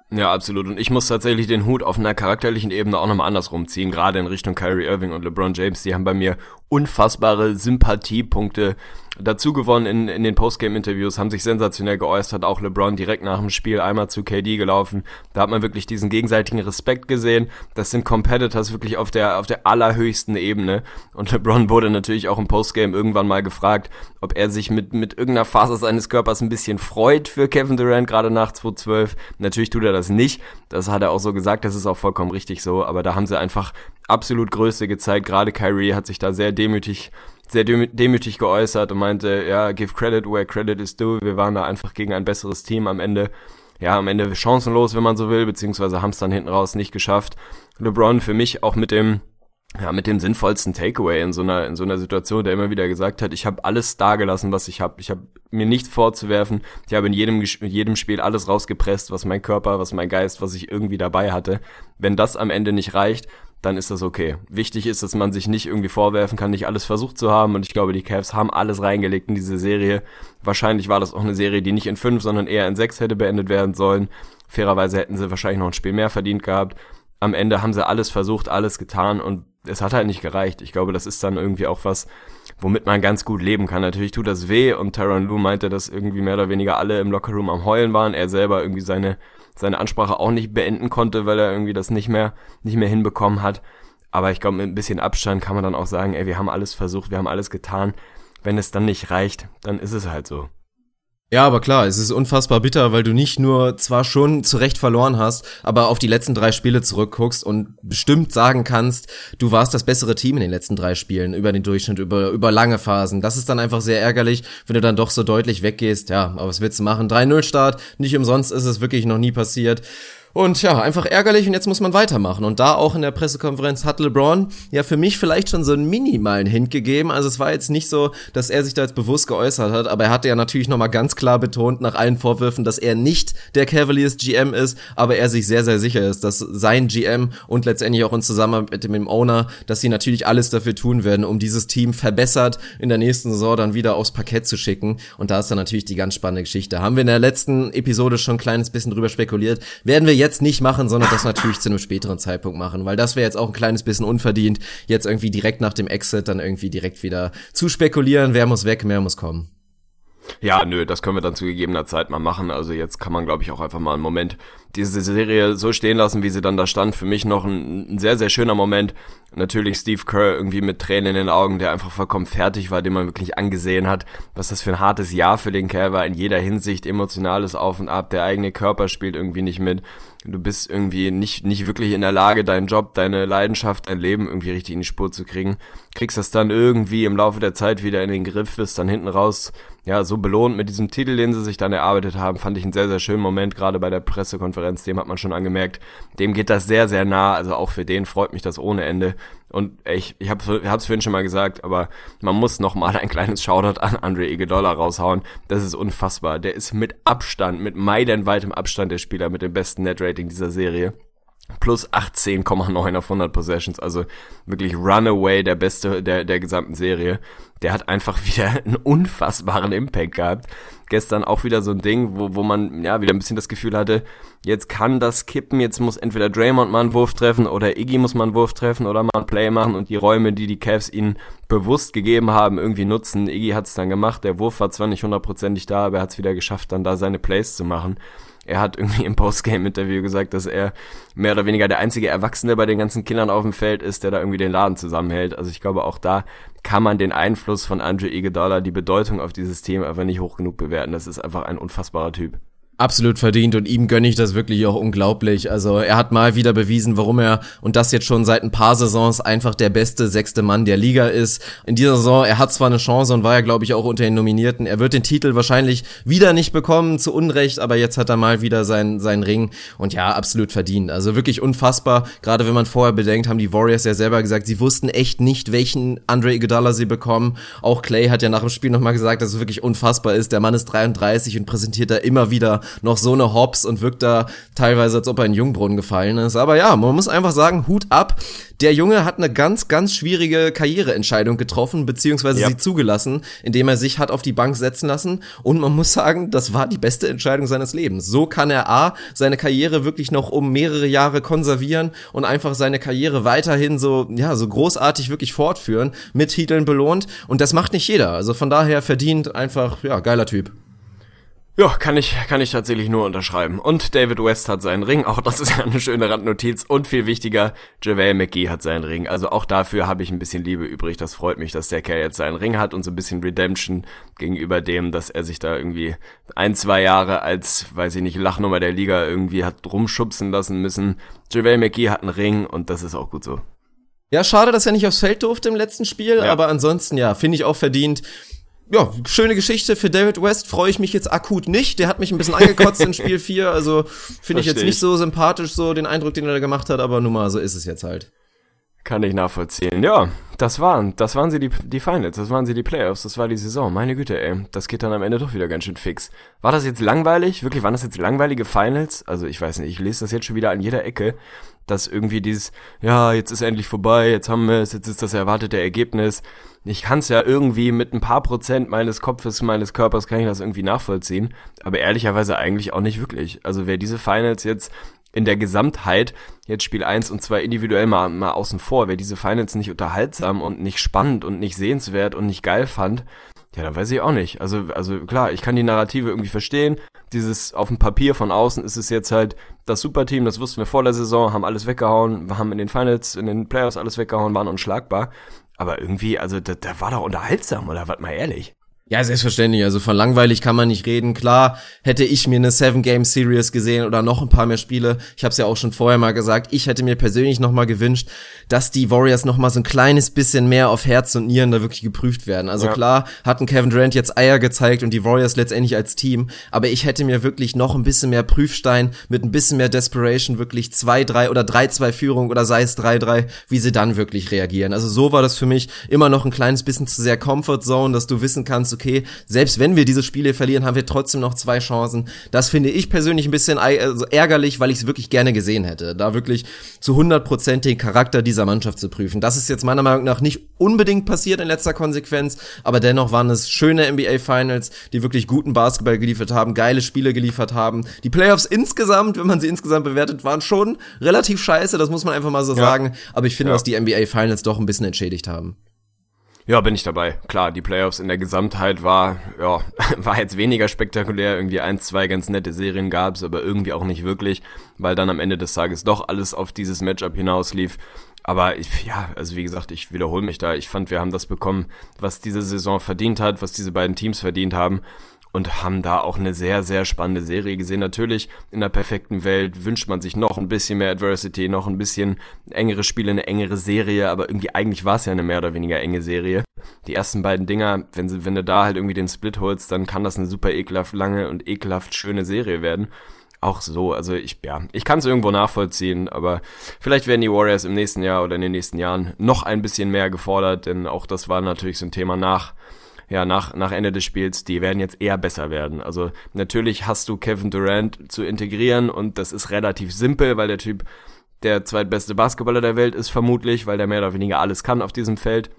Speaker 3: Ja, absolut. Und ich muss tatsächlich den Hut auf einer charakterlichen Ebene auch nochmal andersrum ziehen, gerade in Richtung Kyrie Irving und LeBron James. Die haben bei mir unfassbare Sympathiepunkte dazu gewonnen in, in den Postgame-Interviews, haben sich sensationell geäußert, auch LeBron direkt nach dem Spiel einmal zu KD gelaufen. Da hat man wirklich diesen gegenseitigen Respekt gesehen. Das sind Competitors wirklich auf der, auf der allerhöchsten Ebene. Und LeBron wurde natürlich auch im Postgame irgendwann mal gefragt, ob er sich mit, mit irgendeiner Phase seines Körpers ein bisschen freut für Kevin Durant, gerade nach 2012. Natürlich tut er das nicht. Das hat er auch so gesagt, das ist auch vollkommen richtig so. Aber da haben sie einfach absolut Größe gezeigt. Gerade Kyrie hat sich da sehr demütig sehr demütig geäußert und meinte, ja, give credit where credit is due. Wir waren da einfach gegen ein besseres Team am Ende. Ja, am Ende chancenlos, wenn man so will, beziehungsweise haben es dann hinten raus nicht geschafft. LeBron für mich auch mit dem, ja, mit dem sinnvollsten Takeaway in so einer, in so einer Situation, der immer wieder gesagt hat, ich habe alles dagelassen, was ich habe. Ich habe mir nichts vorzuwerfen. Ich habe in jedem, in jedem Spiel alles rausgepresst, was mein Körper, was mein Geist, was ich irgendwie dabei hatte. Wenn das am Ende nicht reicht, dann ist das okay. Wichtig ist, dass man sich nicht irgendwie vorwerfen kann, nicht alles versucht zu haben. Und ich glaube, die Cavs haben alles reingelegt in diese Serie. Wahrscheinlich war das auch eine Serie, die nicht in fünf, sondern eher in sechs hätte beendet werden sollen. Fairerweise hätten sie wahrscheinlich noch ein Spiel mehr verdient gehabt. Am Ende haben sie alles versucht, alles getan und es hat halt nicht gereicht. Ich glaube, das ist dann irgendwie auch was, womit man ganz gut leben kann. Natürlich tut das weh und Tyron Lue meinte, dass irgendwie mehr oder weniger alle im Lockerroom am Heulen waren. Er selber irgendwie seine seine Ansprache auch nicht beenden konnte, weil er irgendwie das nicht mehr, nicht mehr hinbekommen hat. Aber ich glaube, mit ein bisschen Abstand kann man dann auch sagen, ey, wir haben alles versucht, wir haben alles getan. Wenn es dann nicht reicht, dann ist es halt so.
Speaker 2: Ja, aber klar, es ist unfassbar bitter, weil du nicht nur zwar schon zu Recht verloren hast, aber auf die letzten drei Spiele zurückguckst und bestimmt sagen kannst, du warst das bessere Team in den letzten drei Spielen über den Durchschnitt, über, über lange Phasen. Das ist dann einfach sehr ärgerlich, wenn du dann doch so deutlich weggehst. Ja, aber was willst du machen? 3-0-Start, nicht umsonst ist es wirklich noch nie passiert. Und ja, einfach ärgerlich und jetzt muss man weitermachen. Und da auch in der Pressekonferenz hat LeBron ja für mich vielleicht schon so einen minimalen Hint gegeben. Also es war jetzt nicht so, dass er sich da jetzt bewusst geäußert hat, aber er hatte ja natürlich nochmal ganz klar betont nach allen Vorwürfen, dass er nicht der Cavaliers GM ist, aber er sich sehr, sehr sicher ist, dass sein GM und letztendlich auch in Zusammenarbeit mit dem Owner, dass sie natürlich alles dafür tun werden, um dieses Team verbessert in der nächsten Saison dann wieder aufs Parkett zu schicken. Und da ist dann natürlich die ganz spannende Geschichte. Haben wir in der letzten Episode schon ein kleines bisschen drüber spekuliert. Werden wir jetzt jetzt nicht machen, sondern das natürlich zu einem späteren Zeitpunkt machen, weil das wäre jetzt auch ein kleines bisschen unverdient, jetzt irgendwie direkt nach dem Exit dann irgendwie direkt wieder zu spekulieren, wer muss weg, mehr muss kommen.
Speaker 3: Ja, nö, das können wir dann zu gegebener Zeit mal machen. Also jetzt kann man, glaube ich, auch einfach mal einen Moment diese Serie so stehen lassen, wie sie dann da stand. Für mich noch ein, ein, sehr, sehr schöner Moment. Natürlich Steve Kerr irgendwie mit Tränen in den Augen, der einfach vollkommen fertig war, den man wirklich angesehen hat, was das für ein hartes Jahr für den Kerl war in jeder Hinsicht, emotionales Auf und Ab, der eigene Körper spielt irgendwie nicht mit. Du bist irgendwie nicht, nicht wirklich in der Lage, deinen Job, deine Leidenschaft, dein Leben irgendwie richtig in die Spur zu kriegen. Kriegst das dann irgendwie im Laufe der Zeit wieder in den Griff, bist dann hinten raus, ja, so belohnt mit diesem Titel, den sie sich dann erarbeitet haben, fand ich einen sehr, sehr schönen Moment, gerade bei der Pressekonferenz, dem hat man schon angemerkt, dem geht das sehr, sehr nah, also auch für den freut mich das ohne Ende. Und ich, ich habe es vorhin schon mal gesagt, aber man muss noch mal ein kleines Shoutout an Andre Iguodala raushauen. Das ist unfassbar. Der ist mit Abstand, mit meilenweitem Abstand der Spieler mit dem besten Netrating dieser Serie plus 18,9 auf 100 Possessions, also wirklich Runaway, der beste der, der gesamten Serie. Der hat einfach wieder einen unfassbaren Impact gehabt. Gestern auch wieder so ein Ding, wo, wo man ja wieder ein bisschen das Gefühl hatte, jetzt kann das kippen, jetzt muss entweder Draymond mal einen Wurf treffen oder Iggy muss mal einen Wurf treffen oder mal einen Play machen und die Räume, die die Cavs ihnen bewusst gegeben haben, irgendwie nutzen. Iggy hat es dann gemacht, der Wurf war zwar nicht hundertprozentig da, aber er hat es wieder geschafft, dann da seine Plays zu machen. Er hat irgendwie im Postgame-Interview gesagt, dass er mehr oder weniger der einzige Erwachsene bei den ganzen Kindern auf dem Feld ist, der da irgendwie den Laden zusammenhält. Also ich glaube, auch da kann man den Einfluss von Andre Iguodala, die Bedeutung auf dieses Team einfach nicht hoch genug bewerten. Das ist einfach ein unfassbarer Typ
Speaker 2: absolut verdient und ihm gönne ich das wirklich auch unglaublich. Also er hat mal wieder bewiesen, warum er und das jetzt schon seit ein paar Saisons einfach der beste sechste Mann der Liga ist. In dieser Saison, er hat zwar eine Chance und war ja glaube ich auch unter den Nominierten. Er wird den Titel wahrscheinlich wieder nicht bekommen, zu Unrecht, aber jetzt hat er mal wieder seinen seinen Ring und ja, absolut verdient. Also wirklich unfassbar, gerade wenn man vorher bedenkt, haben die Warriors ja selber gesagt, sie wussten echt nicht, welchen Andre Iguodala sie bekommen. Auch Clay hat ja nach dem Spiel nochmal gesagt, dass es wirklich unfassbar ist. Der Mann ist 33 und präsentiert da immer wieder noch so eine Hops und wirkt da teilweise, als ob er in Jungbrunnen gefallen ist. Aber ja, man muss einfach sagen, Hut ab. Der Junge hat eine ganz, ganz schwierige Karriereentscheidung getroffen, beziehungsweise ja. sie zugelassen, indem er sich hat auf die Bank setzen lassen. Und man muss sagen, das war die beste Entscheidung seines Lebens. So kann er A, seine Karriere wirklich noch um mehrere Jahre konservieren und einfach seine Karriere weiterhin so, ja, so großartig wirklich fortführen, mit Titeln belohnt. Und das macht nicht jeder. Also von daher verdient einfach, ja, geiler Typ.
Speaker 3: Ja, kann ich, kann ich tatsächlich nur unterschreiben. Und David West hat seinen Ring, auch das ist ja eine schöne Randnotiz. Und viel wichtiger, JaVale McGee hat seinen Ring. Also auch dafür habe ich ein bisschen Liebe übrig. Das freut mich, dass der Kerl jetzt seinen Ring hat und so ein bisschen Redemption gegenüber dem, dass er sich da irgendwie ein, zwei Jahre als, weiß ich nicht, Lachnummer der Liga irgendwie hat rumschubsen lassen müssen. JaVale McGee hat einen Ring und das ist auch gut so.
Speaker 2: Ja, schade, dass er nicht aufs Feld durfte im letzten Spiel, ja. aber ansonsten, ja, finde ich auch verdient ja, schöne Geschichte für David West, freue ich mich jetzt akut nicht. Der hat mich ein bisschen angekotzt in Spiel 4, also finde ich jetzt nicht so sympathisch, so den Eindruck, den er da gemacht hat, aber nun mal, so ist es jetzt halt.
Speaker 3: Kann ich nachvollziehen. Ja, das waren, das waren sie die, die Finals, das waren sie die Playoffs, das war die Saison. Meine Güte, ey. Das geht dann am Ende doch wieder ganz schön fix. War das jetzt langweilig? Wirklich, waren das jetzt langweilige Finals? Also ich weiß nicht, ich lese das jetzt schon wieder an jeder Ecke, dass irgendwie dieses, ja, jetzt ist endlich vorbei, jetzt haben wir es, jetzt ist das erwartete Ergebnis ich kann es ja irgendwie mit ein paar Prozent meines Kopfes, meines Körpers kann ich das irgendwie nachvollziehen, aber ehrlicherweise eigentlich auch nicht wirklich. Also wer diese Finals jetzt in der Gesamtheit, jetzt Spiel 1 und 2 individuell mal, mal außen vor, wer diese Finals nicht unterhaltsam und nicht spannend und nicht sehenswert und nicht geil fand, ja, dann weiß ich auch nicht. Also, also klar, ich kann die Narrative irgendwie verstehen. Dieses auf dem Papier von außen ist es jetzt halt das Superteam, das wussten wir vor der Saison, haben alles weggehauen, haben in den Finals, in den Playoffs alles weggehauen, waren unschlagbar. Aber irgendwie, also der, der war doch unterhaltsam, oder was mal ehrlich?
Speaker 2: Ja, selbstverständlich. Also von langweilig kann man nicht reden. Klar, hätte ich mir eine Seven Game Series gesehen oder noch ein paar mehr Spiele. Ich habe es ja auch schon vorher mal gesagt. Ich hätte mir persönlich noch mal gewünscht, dass die Warriors noch mal so ein kleines bisschen mehr auf Herz und Nieren da wirklich geprüft werden. Also ja. klar, hatten Kevin Durant jetzt Eier gezeigt und die Warriors letztendlich als Team. Aber ich hätte mir wirklich noch ein bisschen mehr Prüfstein mit ein bisschen mehr Desperation wirklich zwei, drei oder drei, zwei Führung oder sei es drei, drei, wie sie dann wirklich reagieren. Also so war das für mich immer noch ein kleines bisschen zu sehr Comfort Zone, dass du wissen kannst, okay, selbst wenn wir diese Spiele verlieren, haben wir trotzdem noch zwei Chancen. Das finde ich persönlich ein bisschen also ärgerlich, weil ich es wirklich gerne gesehen hätte. Da wirklich zu 100% den Charakter dieser Mannschaft zu prüfen. Das ist jetzt meiner Meinung nach nicht unbedingt passiert in letzter Konsequenz, aber dennoch waren es schöne NBA Finals, die wirklich guten Basketball geliefert haben, geile Spiele geliefert haben. Die Playoffs insgesamt, wenn man sie insgesamt bewertet, waren schon relativ scheiße, das muss man einfach mal so ja. sagen, aber ich finde, ja. dass die NBA Finals doch ein bisschen entschädigt haben.
Speaker 3: Ja, bin ich dabei. Klar, die Playoffs in der Gesamtheit war, ja, war jetzt weniger spektakulär. Irgendwie eins, zwei ganz nette Serien gab's, aber irgendwie auch nicht wirklich, weil dann am Ende des Tages doch alles auf dieses Matchup hinauslief. Aber ich, ja, also wie gesagt, ich wiederhole mich da. Ich fand, wir haben das bekommen, was diese Saison verdient hat, was diese beiden Teams verdient haben und haben da auch eine sehr, sehr spannende Serie gesehen. Natürlich, in der perfekten Welt wünscht man sich noch ein bisschen mehr Adversity, noch ein bisschen engere Spiele, eine engere Serie, aber irgendwie eigentlich war es ja eine mehr oder weniger enge Serie. Die ersten beiden Dinger, wenn, sie, wenn du da halt irgendwie den Split holst, dann kann das eine super ekelhaft lange und ekelhaft schöne Serie werden. Auch so, also ich, ja, ich kann es irgendwo nachvollziehen, aber vielleicht werden die Warriors im nächsten Jahr oder in den nächsten Jahren noch ein bisschen mehr gefordert, denn auch das war natürlich so ein Thema nach ja, nach, nach Ende des Spiels, die werden jetzt eher besser werden. Also natürlich hast du Kevin Durant zu integrieren und das ist relativ simpel, weil der Typ der zweitbeste Basketballer der Welt ist vermutlich, weil der mehr oder weniger alles kann auf diesem Feld.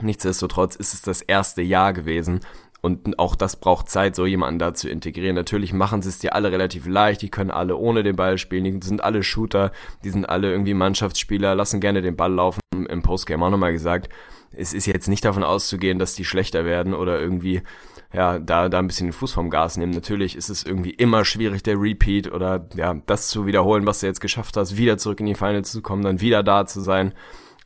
Speaker 3: Nichtsdestotrotz ist es das erste Jahr gewesen und auch das braucht Zeit, so jemanden da zu integrieren. Natürlich machen sie es dir alle relativ leicht, die können alle ohne den Ball spielen, die sind alle Shooter, die sind alle irgendwie Mannschaftsspieler, lassen gerne den Ball laufen. Im Postgame auch nochmal gesagt, es ist jetzt nicht davon auszugehen, dass die schlechter werden oder irgendwie ja, da, da ein bisschen den Fuß vom Gas nehmen. Natürlich ist es irgendwie immer schwierig, der Repeat oder ja, das zu wiederholen, was du jetzt geschafft hast, wieder zurück in die Finals zu kommen, dann wieder da zu sein.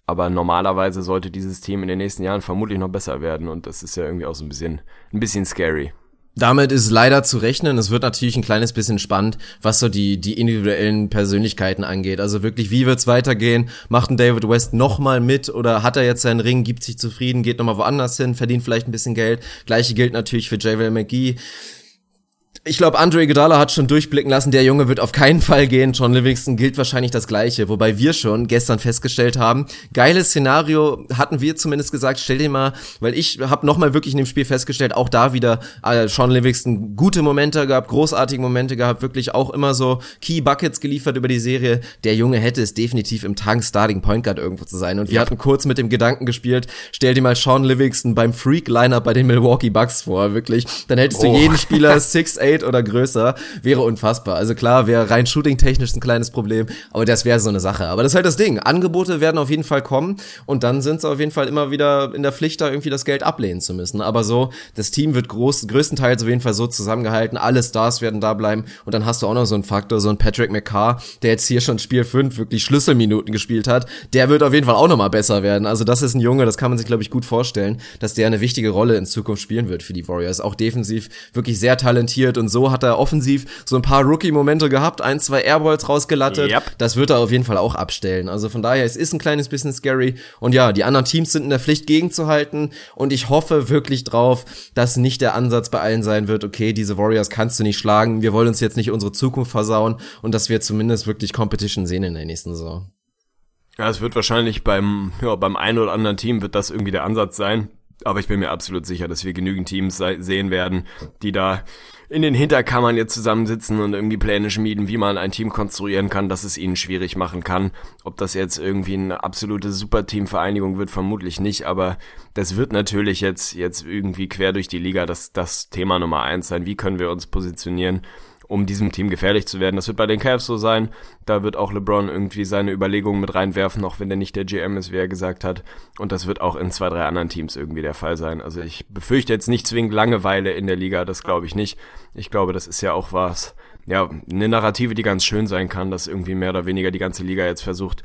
Speaker 3: Aber normalerweise sollte dieses Team in den nächsten Jahren vermutlich noch besser werden und das ist ja irgendwie auch so ein bisschen, ein bisschen scary.
Speaker 2: Damit ist leider zu rechnen. Es wird natürlich ein kleines bisschen spannend, was so die, die individuellen Persönlichkeiten angeht. Also wirklich, wie wird's weitergehen? Macht ein David West nochmal mit oder hat er jetzt seinen Ring, gibt sich zufrieden, geht nochmal woanders hin, verdient vielleicht ein bisschen Geld? Gleiche gilt natürlich für JaVale McGee Ich glaube, Andre Iguodala hat schon durchblicken lassen, der Junge wird auf keinen Fall gehen. John Livingston gilt wahrscheinlich das Gleiche, wobei wir schon gestern festgestellt haben, geiles Szenario hatten wir zumindest gesagt. Stell dir mal, weil ich habe noch mal wirklich in dem Spiel festgestellt, auch da wieder äh, Sean Livingston gute Momente gehabt, großartige Momente gehabt, wirklich auch immer so Key Buckets geliefert über die Serie. Der Junge hätte es definitiv im Tank Starting Point Guard irgendwo zu sein. Und wir ja. hatten kurz mit dem Gedanken gespielt, stell dir mal Sean Livingston beim Freak Lineup bei den Milwaukee Bucks vor, wirklich. Dann hättest oh. du jeden Spieler 6'8 Fade oder größer, wäre unfassbar. Also klar, wäre rein shooting-technisch ein kleines Problem, aber das wäre so eine Sache. Aber das ist halt das Ding. Angebote werden auf jeden Fall kommen und dann sind sie auf jeden Fall immer wieder in der Pflicht, da irgendwie das Geld ablehnen zu müssen. Aber so, das Team wird groß, größtenteils auf jeden Fall so zusammengehalten, alle Stars werden da bleiben und dann hast du auch noch so einen Faktor, so einen Patrick McCarr, der jetzt hier schon Spiel 5 wirklich Schlüsselminuten gespielt hat, der wird auf jeden Fall auch nochmal besser werden. Also das ist ein Junge, das kann man sich, glaube ich, gut vorstellen, dass der eine wichtige Rolle in Zukunft spielen wird für die Warriors. Auch defensiv wirklich sehr talentiert und und so hat er offensiv so ein paar Rookie-Momente gehabt, ein, zwei Airballs rausgelattet. Yep. Das wird er auf jeden Fall auch abstellen. Also von daher, es ist ein kleines bisschen scary. Und ja, die anderen Teams sind in der Pflicht gegenzuhalten. Und ich hoffe wirklich drauf, dass nicht der Ansatz bei allen sein wird, okay, diese Warriors kannst du nicht schlagen. Wir wollen uns jetzt nicht unsere Zukunft versauen und dass wir zumindest wirklich Competition sehen in der nächsten Saison.
Speaker 3: Ja, es wird wahrscheinlich beim, ja, beim einen oder anderen Team wird das irgendwie der Ansatz sein. Aber ich bin mir absolut sicher, dass wir genügend Teams sehen werden, die da in den Hinterkammern jetzt zusammensitzen und irgendwie Pläne schmieden, wie man ein Team konstruieren kann, dass es ihnen schwierig machen kann. Ob das jetzt irgendwie eine absolute Superteam-Vereinigung wird, vermutlich nicht, aber das wird natürlich jetzt, jetzt irgendwie quer durch die Liga das, das Thema Nummer eins sein. Wie können wir uns positionieren? Um diesem Team gefährlich zu werden. Das wird bei den Cavs so sein. Da wird auch LeBron irgendwie seine Überlegungen mit reinwerfen, auch wenn der nicht der GM ist, wie er gesagt hat. Und das wird auch in zwei, drei anderen Teams irgendwie der Fall sein. Also ich befürchte jetzt nicht zwingend Langeweile in der Liga, das glaube ich nicht. Ich glaube, das ist ja auch was, ja, eine Narrative, die ganz schön sein kann, dass irgendwie mehr oder weniger die ganze Liga jetzt versucht,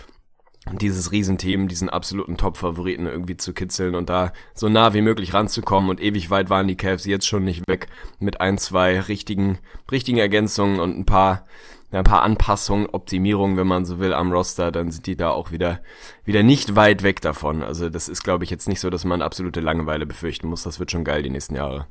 Speaker 3: dieses Riesenteam, diesen absoluten Top-Favoriten irgendwie zu kitzeln und da so nah wie möglich ranzukommen. Und ewig weit waren die Cavs jetzt schon nicht weg mit ein, zwei richtigen, richtigen Ergänzungen und ein paar, ein paar Anpassungen, Optimierungen, wenn man so will, am Roster, dann sind die da auch wieder, wieder nicht weit weg davon. Also das ist, glaube ich, jetzt nicht so, dass man absolute Langeweile befürchten muss. Das wird schon geil die nächsten Jahre.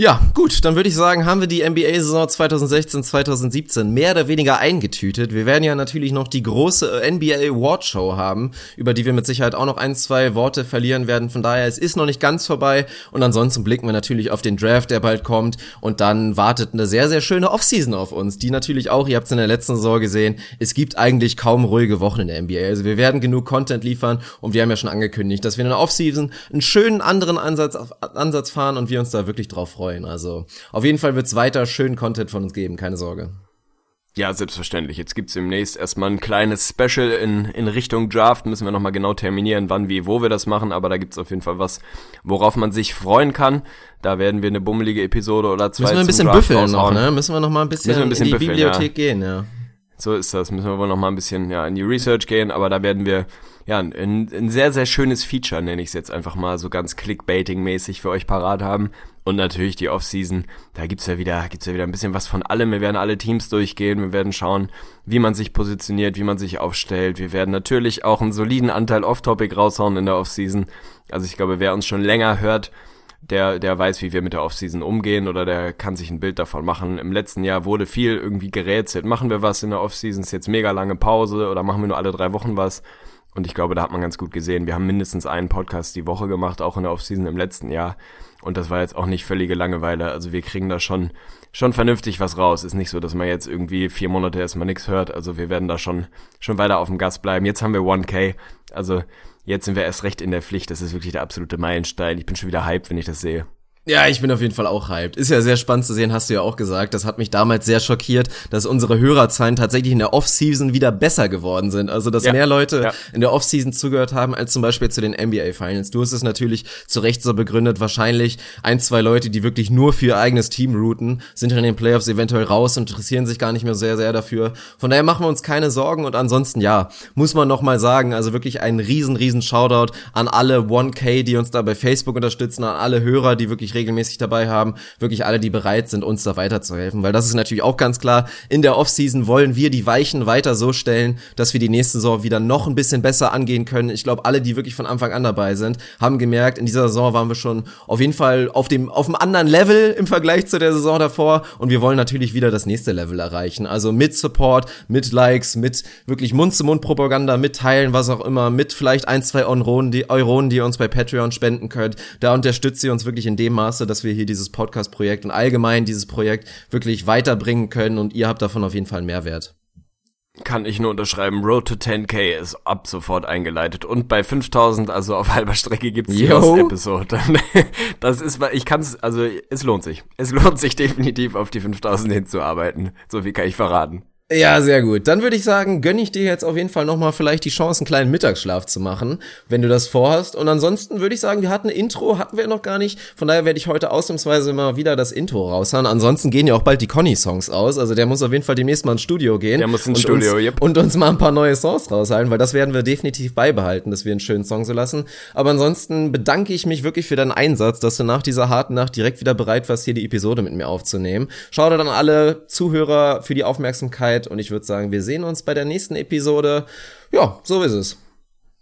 Speaker 2: Ja, gut, dann würde ich sagen, haben wir die NBA-Saison 2016, 2017 mehr oder weniger eingetütet. Wir werden ja natürlich noch die große NBA Award Show haben, über die wir mit Sicherheit auch noch ein, zwei Worte verlieren werden. Von daher, es ist noch nicht ganz vorbei. Und ansonsten blicken wir natürlich auf den Draft, der bald kommt. Und dann wartet eine sehr, sehr schöne Offseason auf uns, die natürlich auch, ihr habt es in der letzten Saison gesehen, es gibt eigentlich kaum ruhige Wochen in der NBA. Also wir werden genug Content liefern und wir haben ja schon angekündigt, dass wir in der Offseason einen schönen anderen Ansatz, Ansatz fahren und wir uns da wirklich drauf freuen freuen. Also auf jeden Fall wird es weiter schön Content von uns geben, keine Sorge.
Speaker 3: Ja, selbstverständlich. Jetzt gibt's demnächst erstmal ein kleines Special in, in Richtung Draft. Müssen wir nochmal genau terminieren, wann, wie, wo wir das machen. Aber da gibt's auf jeden Fall was, worauf man sich freuen kann. Da werden wir eine bummelige Episode oder zwei
Speaker 2: Müssen wir ein bisschen büffeln noch, ne? Müssen wir noch mal ein bisschen, ein bisschen in die büffeln, Bibliothek ja. gehen, ja.
Speaker 3: So ist das. Müssen wir wohl noch mal ein bisschen ja, in die Research gehen. Aber da werden wir ja, ein, ein sehr, sehr schönes Feature, nenne ich es jetzt einfach mal, so ganz Clickbaiting-mäßig für euch parat haben. Und natürlich die Offseason, da gibt's ja wieder, gibt's ja wieder ein bisschen was von allem. Wir werden alle Teams durchgehen, wir werden schauen, wie man sich positioniert, wie man sich aufstellt. Wir werden natürlich auch einen soliden Anteil Off-Topic raushauen in der Offseason. Also ich glaube, wer uns schon länger hört, der, der weiß, wie wir mit der Offseason umgehen oder der kann sich ein Bild davon machen. Im letzten Jahr wurde viel irgendwie gerätselt. Machen wir was in der Offseason? Ist jetzt mega lange Pause oder machen wir nur alle drei Wochen was? Und ich glaube, da hat man ganz gut gesehen, wir haben mindestens einen Podcast die Woche gemacht, auch in der Offseason im letzten Jahr. Und das war jetzt auch nicht völlige Langeweile. Also wir kriegen da schon, schon vernünftig was raus. Ist nicht so, dass man jetzt irgendwie vier Monate erstmal nichts hört. Also wir werden da schon, schon weiter auf dem Gas bleiben. Jetzt haben wir 1K. Also jetzt sind wir erst recht in der Pflicht. Das ist wirklich der absolute Meilenstein. Ich bin schon wieder hyped, wenn ich das sehe.
Speaker 2: Ja, ich bin auf jeden Fall auch hyped. Ist ja sehr spannend zu sehen, hast du ja auch gesagt. Das hat mich damals sehr schockiert, dass unsere Hörerzahlen tatsächlich in der Offseason wieder besser geworden sind. Also, dass ja, mehr Leute ja. in der Offseason zugehört haben, als zum Beispiel zu den NBA Finals. Du hast es natürlich zu Recht so begründet. Wahrscheinlich ein, zwei Leute, die wirklich nur für ihr eigenes Team routen, sind in den Playoffs eventuell raus und interessieren sich gar nicht mehr sehr, sehr dafür. Von daher machen wir uns keine Sorgen und ansonsten, ja, muss man nochmal sagen, also wirklich einen riesen, riesen Shoutout an alle 1K, die uns da bei Facebook unterstützen, an alle Hörer, die wirklich regelmäßig dabei haben, wirklich alle, die bereit sind, uns da weiterzuhelfen, weil das ist natürlich auch ganz klar, in der Offseason wollen wir die Weichen weiter so stellen, dass wir die nächste Saison wieder noch ein bisschen besser angehen können. Ich glaube, alle, die wirklich von Anfang an dabei sind, haben gemerkt, in dieser Saison waren wir schon auf jeden Fall auf dem, auf einem anderen Level im Vergleich zu der Saison davor und wir wollen natürlich wieder das nächste Level erreichen. Also mit Support, mit Likes, mit wirklich Mund-zu-Mund-Propaganda, mit Teilen, was auch immer, mit vielleicht ein, zwei Euronen, die, Euronen, die ihr uns bei Patreon spenden könnt. Da unterstützt ihr uns wirklich in dem Maße, dass wir hier dieses Podcast-Projekt und allgemein dieses Projekt wirklich weiterbringen können und ihr habt davon auf jeden Fall einen Mehrwert.
Speaker 3: Kann ich nur unterschreiben. Road to 10k ist ab sofort eingeleitet. Und bei 5000, also auf halber Strecke, gibt's die Lost-Episode. Das ist, ich kann's, also es lohnt sich. Es lohnt sich definitiv auf die 5000 hinzuarbeiten. So viel kann ich verraten.
Speaker 2: Ja, sehr gut. Dann würde ich sagen, gönne ich dir jetzt auf jeden Fall nochmal vielleicht die Chance, einen kleinen Mittagsschlaf zu machen, wenn du das vorhast. Und ansonsten würde ich sagen, wir hatten ein Intro, hatten wir noch gar nicht. Von daher werde ich heute ausnahmsweise mal wieder das Intro raushauen. Ansonsten gehen ja auch bald die Conny-Songs aus. Also der muss auf jeden Fall demnächst mal ins Studio gehen.
Speaker 3: Der muss ins Studio,
Speaker 2: uns,
Speaker 3: yep.
Speaker 2: Und uns mal ein paar neue Songs raushalten, weil das werden wir definitiv beibehalten, dass wir einen schönen Song so lassen. Aber ansonsten bedanke ich mich wirklich für deinen Einsatz, dass du nach dieser harten Nacht direkt wieder bereit warst, hier die Episode mit mir aufzunehmen. Schau dir dann alle Zuhörer für die Aufmerksamkeit und ich würde sagen, wir sehen uns bei der nächsten Episode. Ja, so ist es.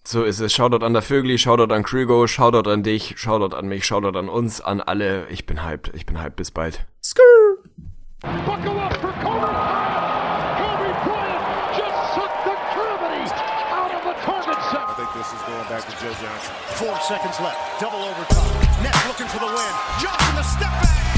Speaker 3: So ist es. Shoutout an der Vögli, Shoutout an Krügo, Shoutout an dich, Shoutout an mich, Shoutout an uns, an alle. Ich bin hyped, ich bin hyped. Bis bald.
Speaker 2: Skrrr.
Speaker 1: Buckle up for Kobe Bryant. Kobe Bryant just sucked the gravity out of the target set.
Speaker 4: I think this is going back to Joe Johnson. Four seconds left. Double overtime. Nets looking for the win. Johnson the step back.